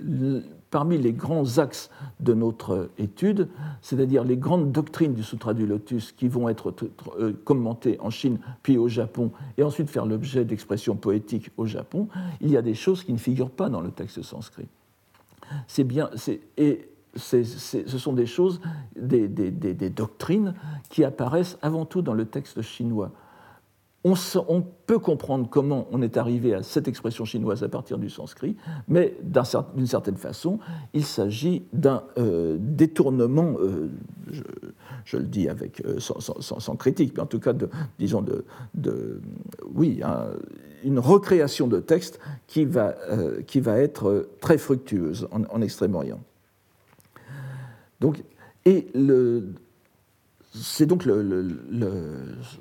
S2: parmi les grands axes de notre étude, c'est-à-dire les grandes doctrines du Sutra du Lotus qui vont être euh, commentées en Chine puis au Japon et ensuite faire l'objet d'expressions poétiques au Japon, il y a des choses qui ne figurent pas dans le texte sanskrit. Et ce sont des choses, des, doctrines qui apparaissent avant tout dans le texte chinois. On, peut comprendre comment on est arrivé à cette expression chinoise à partir du sanskrit, mais d'une certaine façon, il s'agit d'un euh, détournement, euh, je, le dis avec, euh, sans, critique, mais en tout cas, disons, de, oui, une recréation de texte qui va, qui va être très fructueuse en, en Extrême-Orient. Donc, et le, c'est donc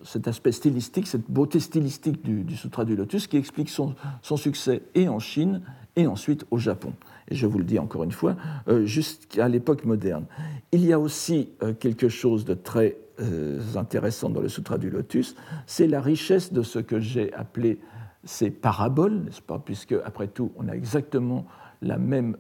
S2: cet aspect stylistique, cette beauté stylistique du, Sutra du Lotus qui explique son, succès et en Chine et ensuite au Japon. Et je vous le dis encore une fois, euh, jusqu'à l'époque moderne. Il y a aussi euh, quelque chose de très euh, intéressant dans le Sutra du Lotus, c'est la richesse de ce que j'ai appelé ces paraboles, n'est-ce pas? Puisque, après tout, on a exactement la même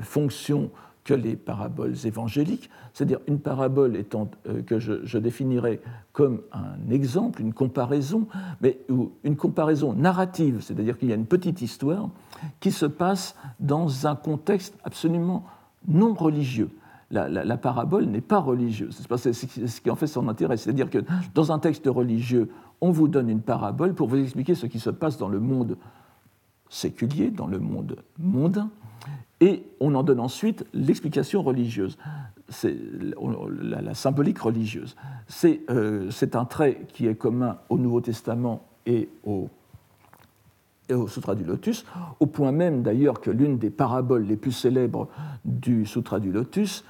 S2: fonction que les paraboles évangéliques, c'est-à-dire une parabole étant euh, que je, définirais comme un exemple, une comparaison, mais une comparaison narrative, c'est-à-dire qu'il y a une petite histoire qui se passe dans un contexte absolument non religieux. La, parabole n'est pas religieuse, c'est ce qui en fait son intérêt, c'est-à-dire que dans un texte religieux, on vous donne une parabole pour vous expliquer ce qui se passe dans le monde séculier, dans le monde mondain, et on en donne ensuite l'explication religieuse, la, symbolique religieuse. Euh, c'est un trait qui est commun au Nouveau Testament et au, au Sutra du Lotus, au point même d'ailleurs que l'une des paraboles les plus célèbres du Sutra du Lotus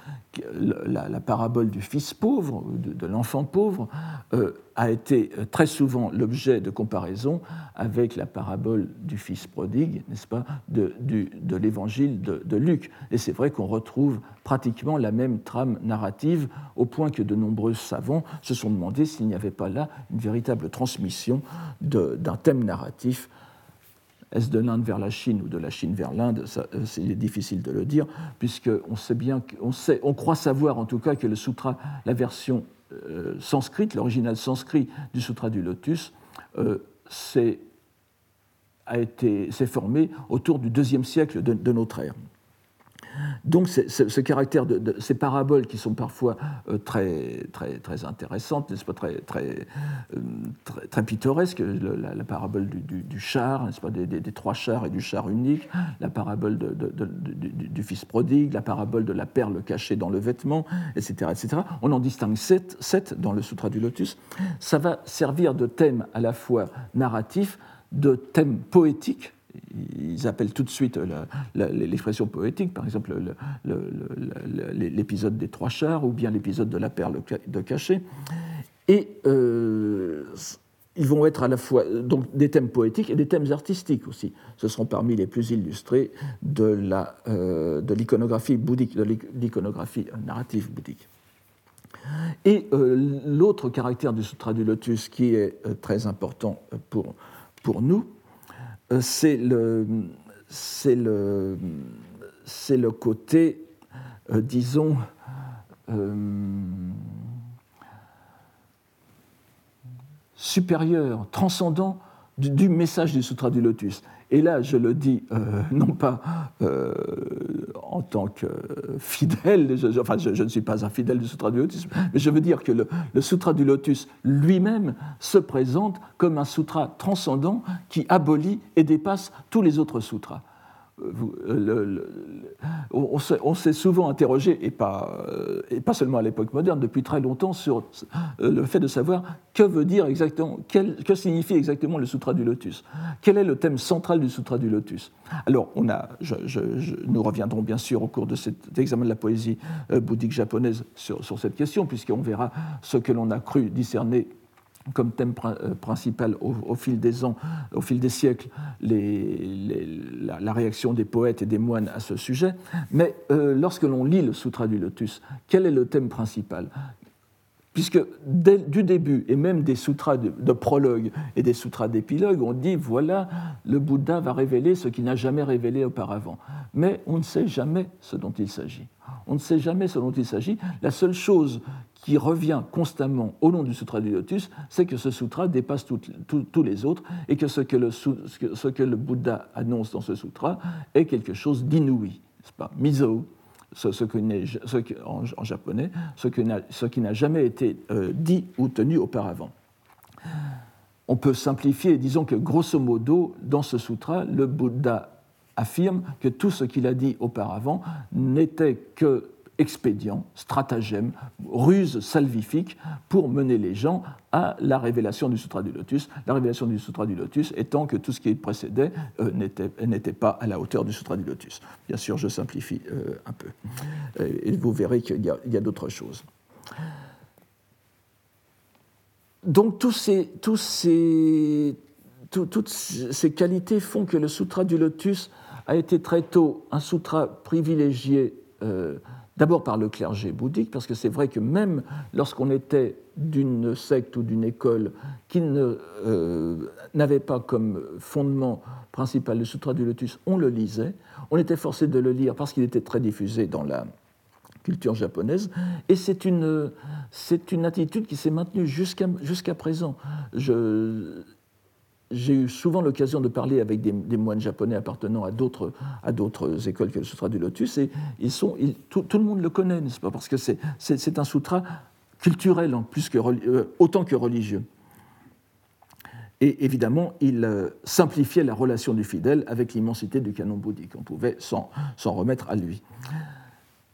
S2: la, parabole du fils pauvre, de, l'enfant pauvre, euh, a été euh, très souvent l'objet de comparaison avec la parabole du fils prodigue, n'est-ce pas, de, de l'évangile de, Luc. Et c'est vrai qu'on retrouve pratiquement la même trame narrative, au point que de nombreux savants se sont demandé s'il n'y avait pas là une véritable transmission d'un thème narratif est-ce de l'Inde vers la Chine ou de la Chine vers l'Inde euh, C'est difficile de le dire, puisqu'on sait bien, on, sait, on croit savoir en tout cas que le sutra, la version euh, sanscrite, l'original sanskrit du sutra du lotus, euh, s'est formé autour du deuxième siècle de notre ère. Donc ce caractère de, ces paraboles qui sont parfois euh, très, très, très intéressantes, n'est-ce pas, très, très, euh, très, pittoresques, la, parabole du, char, n'est-ce pas, des, trois chars et du char unique, la parabole du, fils prodigue, la parabole de la perle cachée dans le vêtement, etc. etc. On en distingue sept, sept dans le Sutra du Lotus. Ça va servir de thème à la fois narratif, de thème poétique, ils appellent tout de suite l'expression poétique, par exemple l'épisode des trois chars ou bien l'épisode de la perle de cachet. Et euh, ils vont être à la fois donc, des thèmes poétiques et des thèmes artistiques aussi. Ce seront parmi les plus illustrés de euh, l'iconographie bouddhique, de l'iconographie narrative bouddhique. Et euh, l'autre caractère du Sutra du Lotus qui est très important pour, nous, euh, c'est le, c'est le, c'est le côté, euh, disons, euh, supérieur, transcendant du, message du Sutra du Lotus. Et là, je le dis euh, <laughs> non pas euh, en tant que fidèle, enfin je, ne suis pas un fidèle du Sutra du Lotus, mais je veux dire que le, le Sutra du Lotus lui-même se présente comme un sutra transcendant qui abolit et dépasse tous les autres sutras. Euh, on s'est souvent interrogé, et pas, euh, et pas seulement à l'époque moderne, depuis très longtemps, sur euh, le fait de savoir que veut dire exactement, que signifie exactement le Sutra du Lotus. Quel est le thème central du Sutra du Lotus? Alors, on a, nous reviendrons bien sûr au cours de cet examen de la poésie bouddhique japonaise sur, sur cette question, puisqu'on verra ce que l'on a cru discerner comme thème euh, principal au, fil des ans, au fil des siècles, la, réaction des poètes et des moines à ce sujet. Mais euh, lorsque l'on lit le Sutra du Lotus, quel est le thème principal? Puisque du début, et même des sutras de, de prologue et des sutras d'épilogue, on dit voilà, le Bouddha va révéler ce qu'il n'a jamais révélé auparavant. Mais on ne sait jamais ce dont il s'agit. On ne sait jamais ce dont il s'agit. La seule chose qui revient constamment au long du Sutra du Lotus, c'est que ce sutra dépasse tous les autres et que ce que, le, ce que Bouddha annonce dans ce sutra est quelque chose d'inouï, pas? Miso, ce, ce, en, en, japonais, ce, qui n'a jamais été euh, dit ou tenu auparavant. On peut simplifier, disons que grosso modo, dans ce sutra, le Bouddha affirme que tout ce qu'il a dit auparavant n'était que expédient, stratagème, ruse salvifique pour mener les gens à la révélation du Sutra du Lotus. La révélation du Sutra du Lotus étant que tout ce qui précédait euh, n'était pas à la hauteur du Sutra du Lotus. Bien sûr, je simplifie euh, un peu. et vous verrez qu'il y a, d'autres choses. donc tous ces, toutes ces qualités font que le Sutra du Lotus a été très tôt un sutra privilégié euh, d'abord par le clergé bouddhique, parce que c'est vrai que même lorsqu'on était d'une secte ou d'une école qui euh, n'avait pas comme fondement principal le Sutra du Lotus, on le lisait, on était forcé de le lire parce qu'il était très diffusé dans la culture japonaise, et c'est une, une attitude qui s'est maintenue jusqu'à présent. J'ai eu souvent l'occasion de parler avec des, moines japonais appartenant à d'autres, à d'autres écoles que le Sutra du Lotus, et ils sont, tout, le monde le connaît, n'est-ce pas? Parce que c'est, c'est, un sutra culturel, plus que, euh, autant que religieux. Et évidemment, il euh, simplifiait la relation du fidèle avec l'immensité du canon bouddhique. On pouvait s'en, remettre à lui.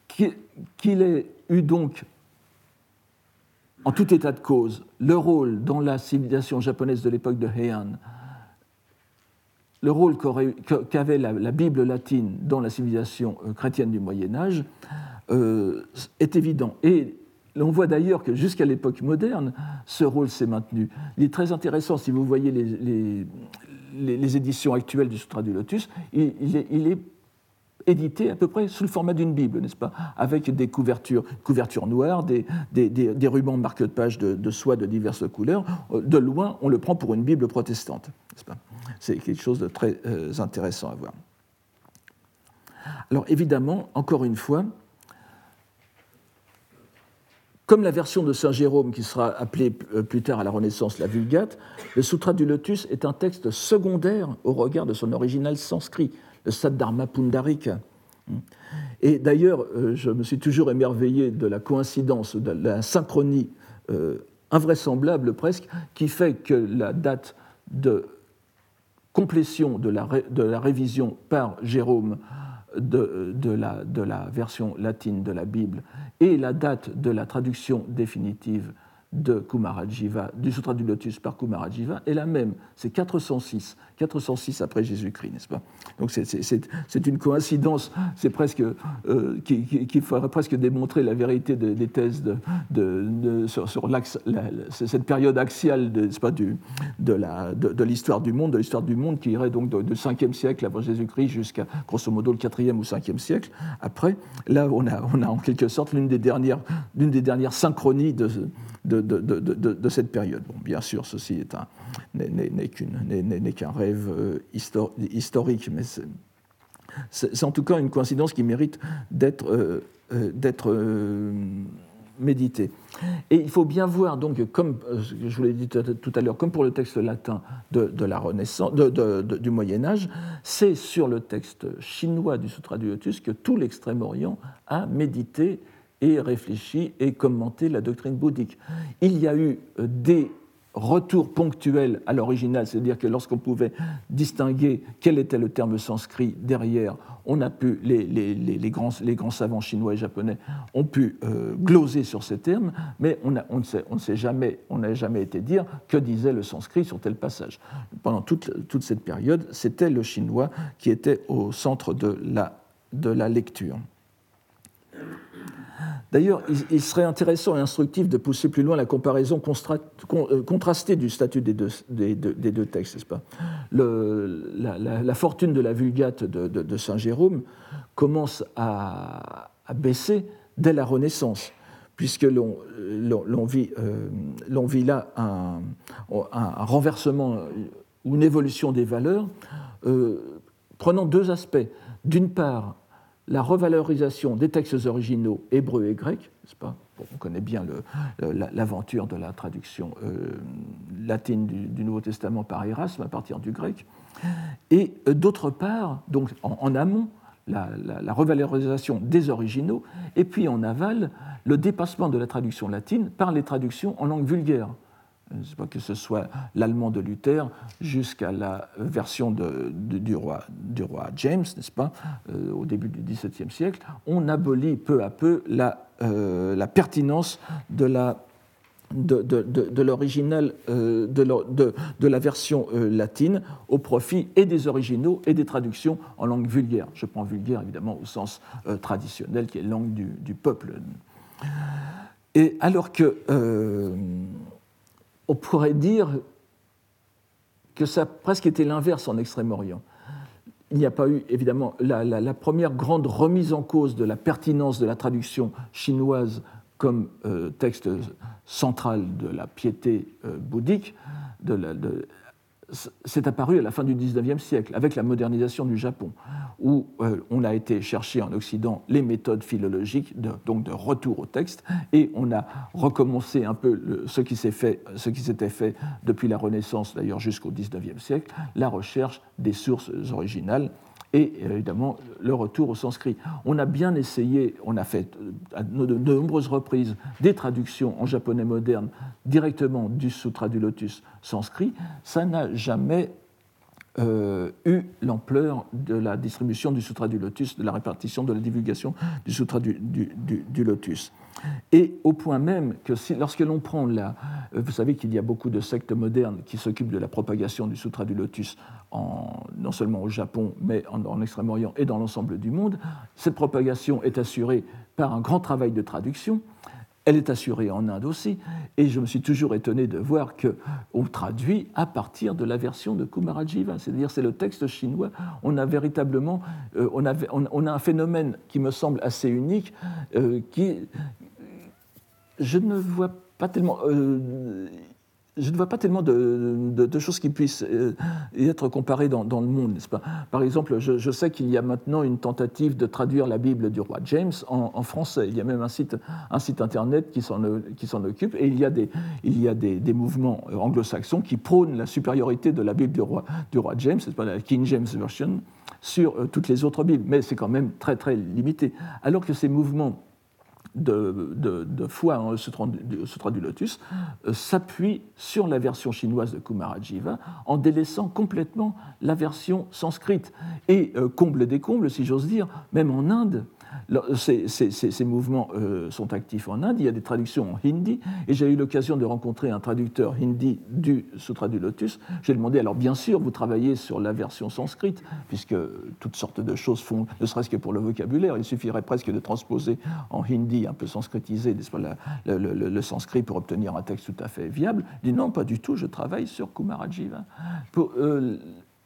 S2: Qu'il ait eu donc en tout état de cause, le rôle dans la civilisation japonaise de l'époque de Heian, le rôle qu'avait la, Bible latine dans la civilisation euh, chrétienne du Moyen Âge euh, est évident. Et on voit d'ailleurs que jusqu'à l'époque moderne, ce rôle s'est maintenu. Il est très intéressant, si vous voyez les, éditions actuelles du Sutra du Lotus, il est édité à peu près sous le format d'une Bible, n'est-ce pas? Avec des couvertures, noires, des, rubans marque-page de, de, soie de diverses couleurs. De loin, on le prend pour une Bible protestante, n'est-ce pas? C'est quelque chose de très euh, intéressant à voir. Alors évidemment, encore une fois, comme la version de Saint Jérôme, qui sera appelée euh, plus tard à la Renaissance la Vulgate, le Sutra du Lotus est un texte secondaire au regard de son original sanskrit, Saddharma Pundarika. Et d'ailleurs, euh, je me suis toujours émerveillé de la coïncidence, de la synchronie euh, invraisemblable presque, qui fait que la date de complétion de la, de la révision par Jérôme de, de, la, de, la, version latine de la Bible et la date de la traduction définitive de Kumarajiva, du Sutra du Lotus par Kumarajiva est la même, c'est 406. 406 après Jésus-Christ, n'est-ce pas? Donc c'est une coïncidence, c'est presque euh, qui, ferait presque démontrer la vérité des thèses de, de, sur, cette période axiale de, pas, du, de l'histoire du monde, de l'histoire du monde qui irait donc du 5e siècle avant Jésus-Christ jusqu'à grosso modo le 4e ou 5e siècle. Après, là on a, on a en quelque sorte l'une des dernières, des dernières synchronies de, de, de, cette période. Bon, bien sûr, ceci n'est qu'un rêve euh, historique, mais c'est en tout cas une coïncidence qui mérite d'être euh, euh, méditée. Et il faut bien voir, donc, comme je vous l'ai dit tout à l'heure, comme pour le texte latin de, la Renaissance, du Moyen Âge, c'est sur le texte chinois du Sutra du Lotus que tout l'Extrême-Orient a médité et réfléchi et commenté la doctrine bouddhique. Il y a eu des retour ponctuel à l'original, c'est-à-dire que lorsqu'on pouvait distinguer quel était le terme sanskrit derrière, on a pu, les, les, les, grands, les grands, savants chinois et japonais ont pu euh, gloser sur ces termes, mais on, a, on ne sait, on sait jamais, on n'a jamais été dire que disait le sanskrit sur tel passage. Pendant toute, toute cette période, c'était le chinois qui était au centre de la, de la lecture. D'ailleurs, il, serait intéressant et instructif de pousser plus loin la comparaison euh, contrastée du statut des deux, textes, n'est-ce pas? La, fortune de la Vulgate de, Saint Jérôme commence à, baisser dès la Renaissance, puisque l'on vit, euh, vit, là un, renversement ou une évolution des valeurs, euh, prenant deux aspects. D'une part, la revalorisation des textes originaux hébreux et grecs, n'est-ce pas? On connaît bien l'aventure de la traduction euh, latine du, Nouveau Testament par Erasme à partir du grec. Et euh, d'autre part, donc en, amont, la, revalorisation des originaux, et puis en aval, le dépassement de la traduction latine par les traductions en langue vulgaire que ce soit l'allemand de Luther jusqu'à la version de, du, roi, du roi James, n'est-ce pas, euh, au début du XVIIe siècle, on abolit peu à peu la, euh, la pertinence de la de, de, l'original, euh, de, la version latine au profit et des originaux et des traductions en langue vulgaire. Je prends vulgaire évidemment au sens traditionnel qui est langue du, du, peuple. Et alors que on pourrait dire que ça a presque été l'inverse en Extrême-Orient. Il n'y a pas eu, évidemment, la, première grande remise en cause de la pertinence de la traduction chinoise comme euh, texte central de la piété euh, bouddhique, c'est apparu à la fin du XIXe siècle, avec la modernisation du Japon, où euh, on a été chercher en Occident les méthodes philologiques, donc de retour au texte, et on a recommencé un peu ce qui s'était fait depuis la Renaissance, d'ailleurs jusqu'au XIXe siècle, la recherche des sources originales et évidemment le retour au sanskrit. On a bien essayé, on a fait à de nombreuses reprises des traductions en japonais moderne directement du Sutra du Lotus sanskrit, ça n'a jamais euh, eu l'ampleur de la distribution du Sutra du Lotus, de la répartition, de la divulgation du Sutra du, du, Lotus. Et au point même que lorsque l'on prend la... Euh, vous savez qu'il y a beaucoup de sectes modernes qui s'occupent de la propagation du Sutra du Lotus, non seulement au Japon, mais en Extrême-Orient et dans l'ensemble du monde. Cette propagation est assurée par un grand travail de traduction elle est assurée en Inde aussi, et je me suis toujours étonné de voir qu'on traduit à partir de la version de Kumarajiva, c'est-à-dire c'est le texte chinois. On a véritablement, euh, on, on, a un phénomène qui me semble assez unique, euh, qui, je ne vois pas tellement. Euh, je ne vois pas tellement de, choses qui puissent euh, être comparées dans, le monde, n'est-ce pas? Par exemple, je, sais qu'il y a maintenant une tentative de traduire la Bible du roi James en, français. Il y a même un site, internet qui s'en occupe, et il y a des, mouvements anglo-saxons qui prônent la supériorité de la Bible du roi, du roi James, pas la King James Version, sur euh, toutes les autres Bibles. Mais c'est quand même très très limité. Alors que ces mouvements de, foi en Sutra, du Lotus euh, s'appuie sur la version chinoise de Kumarajiva en délaissant complètement la version sanscrite. Et euh, comble des combles, si j'ose dire, même en Inde, ces, mouvements euh, sont actifs en Inde. Il y a des traductions en hindi. Et j'ai eu l'occasion de rencontrer un traducteur hindi du Sutra du Lotus. J'ai demandé, alors bien sûr, vous travaillez sur la version sanscrite, puisque toutes sortes de choses font, ne serait-ce que pour le vocabulaire. Il suffirait presque de transposer en hindi, un peu sanscritisé, le, le, sanskrit pour obtenir un texte tout à fait viable. Il dit non, pas du tout, je travaille sur Kumarajiva. Euh,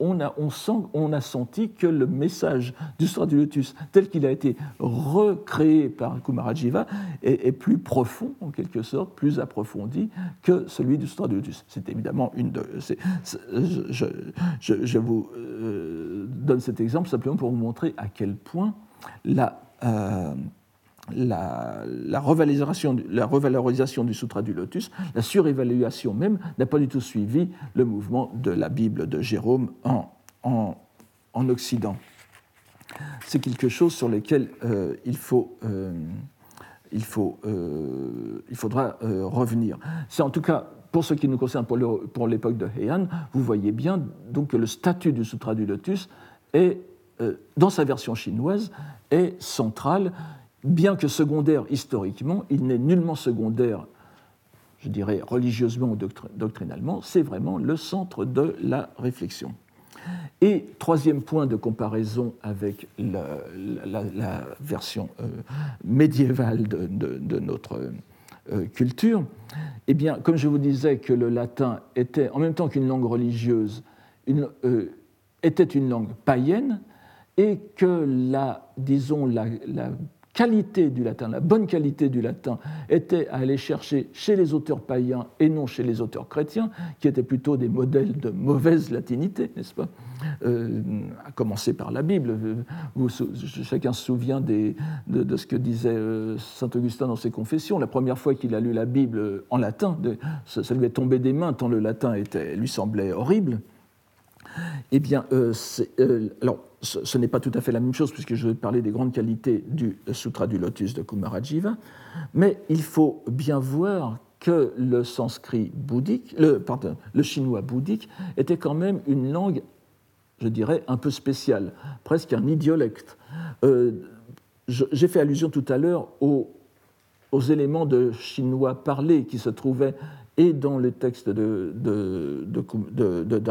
S2: on a, senti que le message du Sutra du Lotus, tel qu'il a été recréé par Kumarajiva, est, plus profond, en quelque sorte, plus approfondi que celui du Sutra du Lotus. C'est évidemment une de. Je, vous euh, donne cet exemple simplement pour vous montrer à quel point la. Euh, la, revalorisation, du Sutra du Lotus, la surévaluation même, n'a pas du tout suivi le mouvement de la Bible de Jérôme en, en, Occident. C'est quelque chose sur lequel euh, il, faut, euh, il, faut, euh, il faudra revenir. C'est en tout cas, pour ce qui nous concerne pour l'époque de Heian, vous voyez bien donc, que le statut du Sutra du Lotus est, dans sa version chinoise est central bien que secondaire historiquement, il n'est nullement secondaire, je dirais religieusement ou doctrinalement, c'est vraiment le centre de la réflexion. Et troisième point de comparaison avec la, version euh, médiévale de, notre euh, culture, eh bien, comme je vous disais que le latin était, en même temps qu'une langue religieuse, euh, était une langue païenne, et que la, disons, la, qualité du latin, la bonne qualité du latin, était à aller chercher chez les auteurs païens et non chez les auteurs chrétiens, qui étaient plutôt des modèles de mauvaise latinité, n'est-ce pas? Euh, À commencer par la Bible. Chacun se souvient des, de, ce que disait euh, saint Augustin dans ses confessions. La première fois qu'il a lu la Bible en latin, ça, lui est tombé des mains tant le latin était, lui semblait horrible. Eh bien, euh, euh, alors, ce, n'est pas tout à fait la même chose puisque je vais parler des grandes qualités du Sutra du Lotus de Kumarajiva, mais il faut bien voir que le sanskrit bouddhique, le, pardon, le chinois bouddhique était quand même une langue, je dirais, un peu spéciale, presque un idiolecte. Euh, j'ai fait allusion tout à l'heure aux, aux, éléments de chinois parlé qui se trouvaient et dans le texte de, de, de,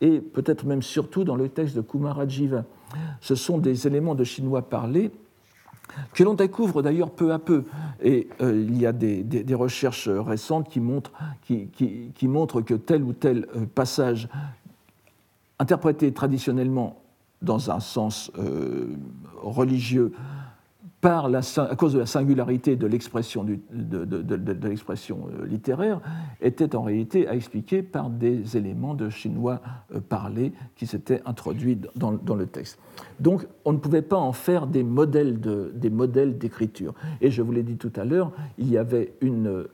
S2: et peut-être même surtout dans le texte de Kumarajiva. Ce sont des éléments de chinois parlé que l'on découvre d'ailleurs peu à peu. Et euh, il y a des, recherches récentes qui montrent, qui, qui, montrent, que tel ou tel euh, passage interprété traditionnellement dans un sens euh, religieux par la, à cause de la singularité de l'expression l'expression littéraire, était en réalité à expliquer par des éléments de chinois parlé qui s'étaient introduits dans, le texte. Donc on ne pouvait pas en faire des modèles d'écriture. Et je vous l'ai dit tout à l'heure, il y avait une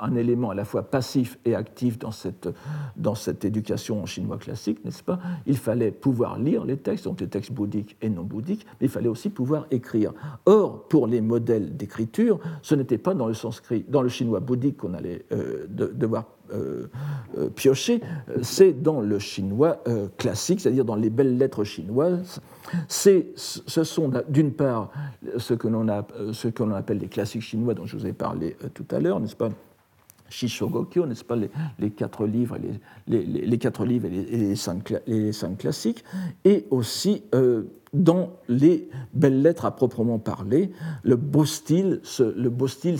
S2: un élément à la fois passif et actif dans cette, dans cette éducation en chinois classique, n'est-ce pas? Il fallait pouvoir lire les textes, donc les textes bouddhiques et non bouddhiques, mais il fallait aussi pouvoir écrire. Or, pour les modèles d'écriture, ce n'était pas dans le chinois bouddhique qu'on allait euh, devoir piocher, c'est dans le chinois classique, c'est-à-dire dans les belles lettres chinoises. Ce sont d'une part ce que l'on appelle les classiques chinois dont je vous ai parlé tout à l'heure, n'est-ce pas? Shishogokyo, n'est-ce pas, les, quatre livres, et les, cinq, classiques, et aussi euh, dans les belles lettres à proprement parler, le beau style, le beau style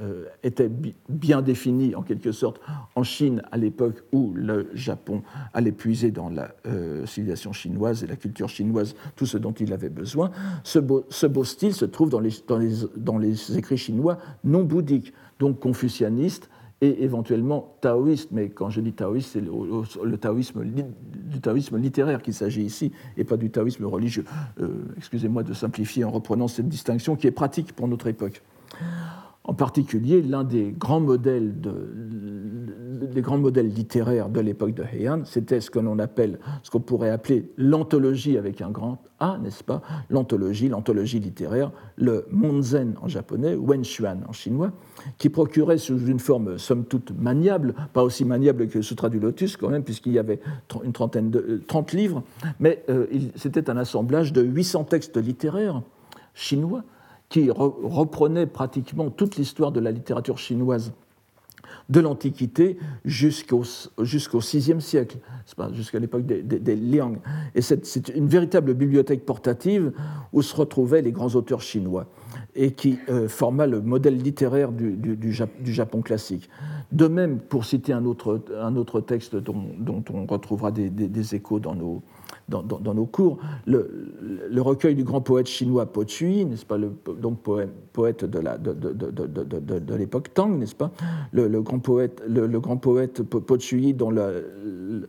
S2: euh, était bien défini en quelque sorte en Chine à l'époque où le Japon allait puiser dans la euh, civilisation chinoise et la culture chinoise tout ce dont il avait besoin. Ce beau, style se trouve dans les écrits chinois non bouddhiques, donc confucianistes, et éventuellement taoïste, mais quand je dis taoïste, c'est le, taoïsme, du taoïsme littéraire qu'il s'agit ici, et pas du taoïsme religieux. Euh, excusez-moi de simplifier en reprenant cette distinction qui est pratique pour notre époque. En particulier, l'un des grands modèles, des grands modèles littéraires de l'époque de Heian, c'était ce que l'on appelle, ce qu'on pourrait appeler l'anthologie avec un grand A, n'est-ce pas? L'anthologie, l'anthologie littéraire, le Monzen en japonais, Wenshuan en chinois, qui procurait sous une forme somme toute maniable, pas aussi maniable que le Sutra du Lotus quand même, puisqu'il y avait une trentaine de, 30 livres, mais euh, c'était un assemblage de 800 textes littéraires chinois qui reprenait pratiquement toute l'histoire de la littérature chinoise de l'Antiquité jusqu'au jusqu'au VIe siècle, jusqu'à l'époque des, Liang. Et c'est une véritable bibliothèque portative où se retrouvaient les grands auteurs chinois et qui euh, forma le modèle littéraire du, du, Japon classique. De même, pour citer un autre, un autre texte dont, dont on retrouvera des, échos dans nos, dans, nos cours, le, recueil du grand poète chinois Po Chui, n'est-ce pas, le, donc poète de, l'époque Tang, n'est-ce pas, le, grand poète, le, grand poète Po Chui, dont le,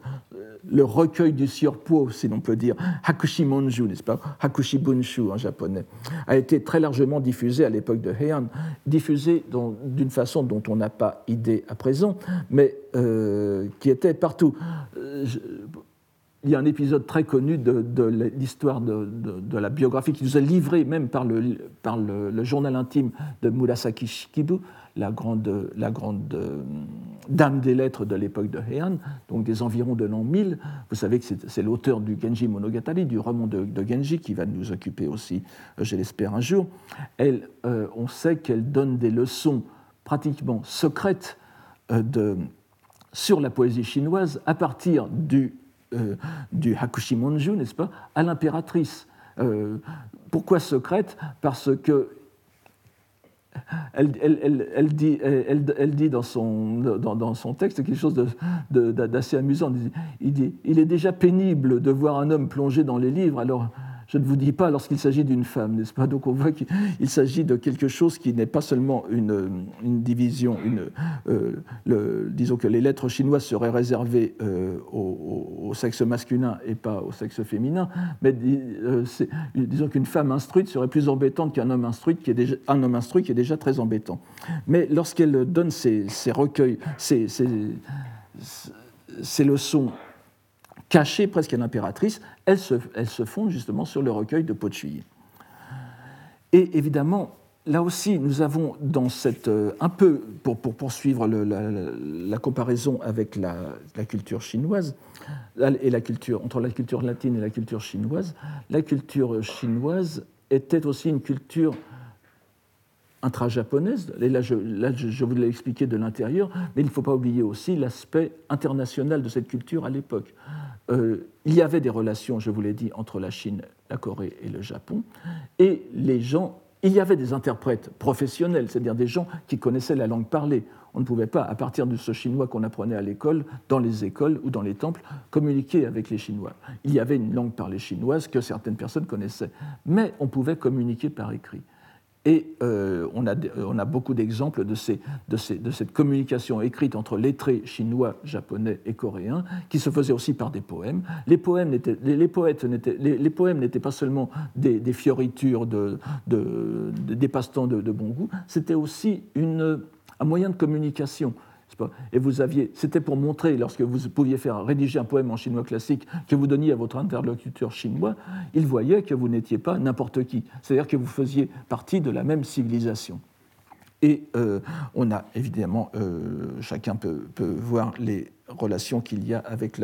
S2: le recueil du surpo, si l'on peut dire, Hakushi Monju, n'est-ce pas, Hakushi Bunshu en japonais, a été très largement diffusé à l'époque de Heian, diffusé d'une façon dont on n'a pas idée à présent, mais euh, qui était partout. Euh, il y a un épisode très connu de, l'histoire de, la biographie qui nous est livré même par le, journal intime de Murasaki Shikibu, la grande, euh, dame des lettres de l'époque de Heian, donc des environs de l'an 1000. Vous savez que c'est l'auteur du Genji Monogatari, du roman de, Genji, qui va nous occuper aussi, euh, je l'espère, un jour. Euh, on sait qu'elle donne des leçons pratiquement secrètes sur la poésie chinoise à partir du euh, du Hakushimonju, n'est-ce pas, à l'impératrice. Euh, pourquoi secrète? Parce que elle, dit, dit dans, son, dans, son, texte quelque chose d'assez amusant. Il dit, il est déjà pénible de voir un homme plongé dans les livres, alors je ne vous dis pas lorsqu'il s'agit d'une femme, n'est-ce pas? Donc on voit qu'il s'agit de quelque chose qui n'est pas seulement une, division, euh, disons que les lettres chinoises seraient réservées euh, au, sexe masculin et pas au sexe féminin, mais euh, disons qu'une femme instruite serait plus embêtante qu'un homme instruit qui est déjà, homme instruit qui est déjà très embêtant. Mais lorsqu'elle donne ses, recueils, ses, leçons cachée presque à l'impératrice, elle se, elle fonde justement sur le recueil de Pochuyi. Et évidemment, là aussi, nous avons dans cette. Euh, un peu, pour, pour poursuivre la, comparaison avec la, culture chinoise, et la culture, entre la culture latine et la culture chinoise, la culture chinoise était aussi une culture intra-japonaise. Et là, je, vous l'ai expliqué de l'intérieur, mais il ne faut pas oublier aussi l'aspect international de cette culture à l'époque. Euh, il y avait des relations, je vous l'ai dit, entre la Chine la Corée et le Japon. Et les gens, il y avait des interprètes professionnels, c'est-à-dire des gens qui connaissaient la langue parlée. On ne pouvait pas, à partir de ce chinois qu'on apprenait à l'école, dans les écoles ou dans les temples, communiquer avec les Chinois. Il y avait une langue parlée chinoise que certaines personnes connaissaient, mais on pouvait communiquer par écrit. Et euh, on, a, on, a, beaucoup d'exemples de, ces, de, ces, de, cette communication écrite entre lettrés chinois, japonais et coréens, qui se faisait aussi par des poèmes. Les poèmes n'étaient, les, poètes les, les, poèmes n'étaient pas seulement des, fioritures, de, des passe-temps de, bon goût, c'était aussi une, un moyen de communication. Et vous aviez, c'était pour montrer, lorsque vous pouviez faire rédiger un poème en chinois classique que vous donniez à votre interlocuteur chinois, il voyait que vous n'étiez pas n'importe qui. C'est-à-dire que vous faisiez partie de la même civilisation. Et euh, on a évidemment, euh, chacun peut, voir les relations qu'il y a avec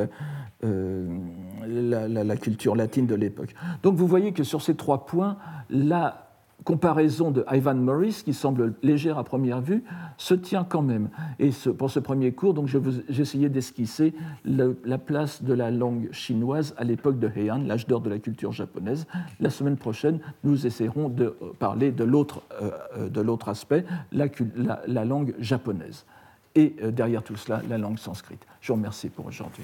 S2: euh, la, la, culture latine de l'époque. Donc vous voyez que sur ces trois points, la comparaison de Ivan Morris, qui semble légère à première vue, se tient quand même. Et pour ce premier cours, donc, essayé d'esquisser la place de la langue chinoise à l'époque de Heian, l'âge d'or de la culture japonaise. La semaine prochaine, nous essaierons de parler de l'autre euh, aspect, la, la, langue japonaise. Et euh, derrière tout cela, la langue sanscrite. Je vous remercie pour aujourd'hui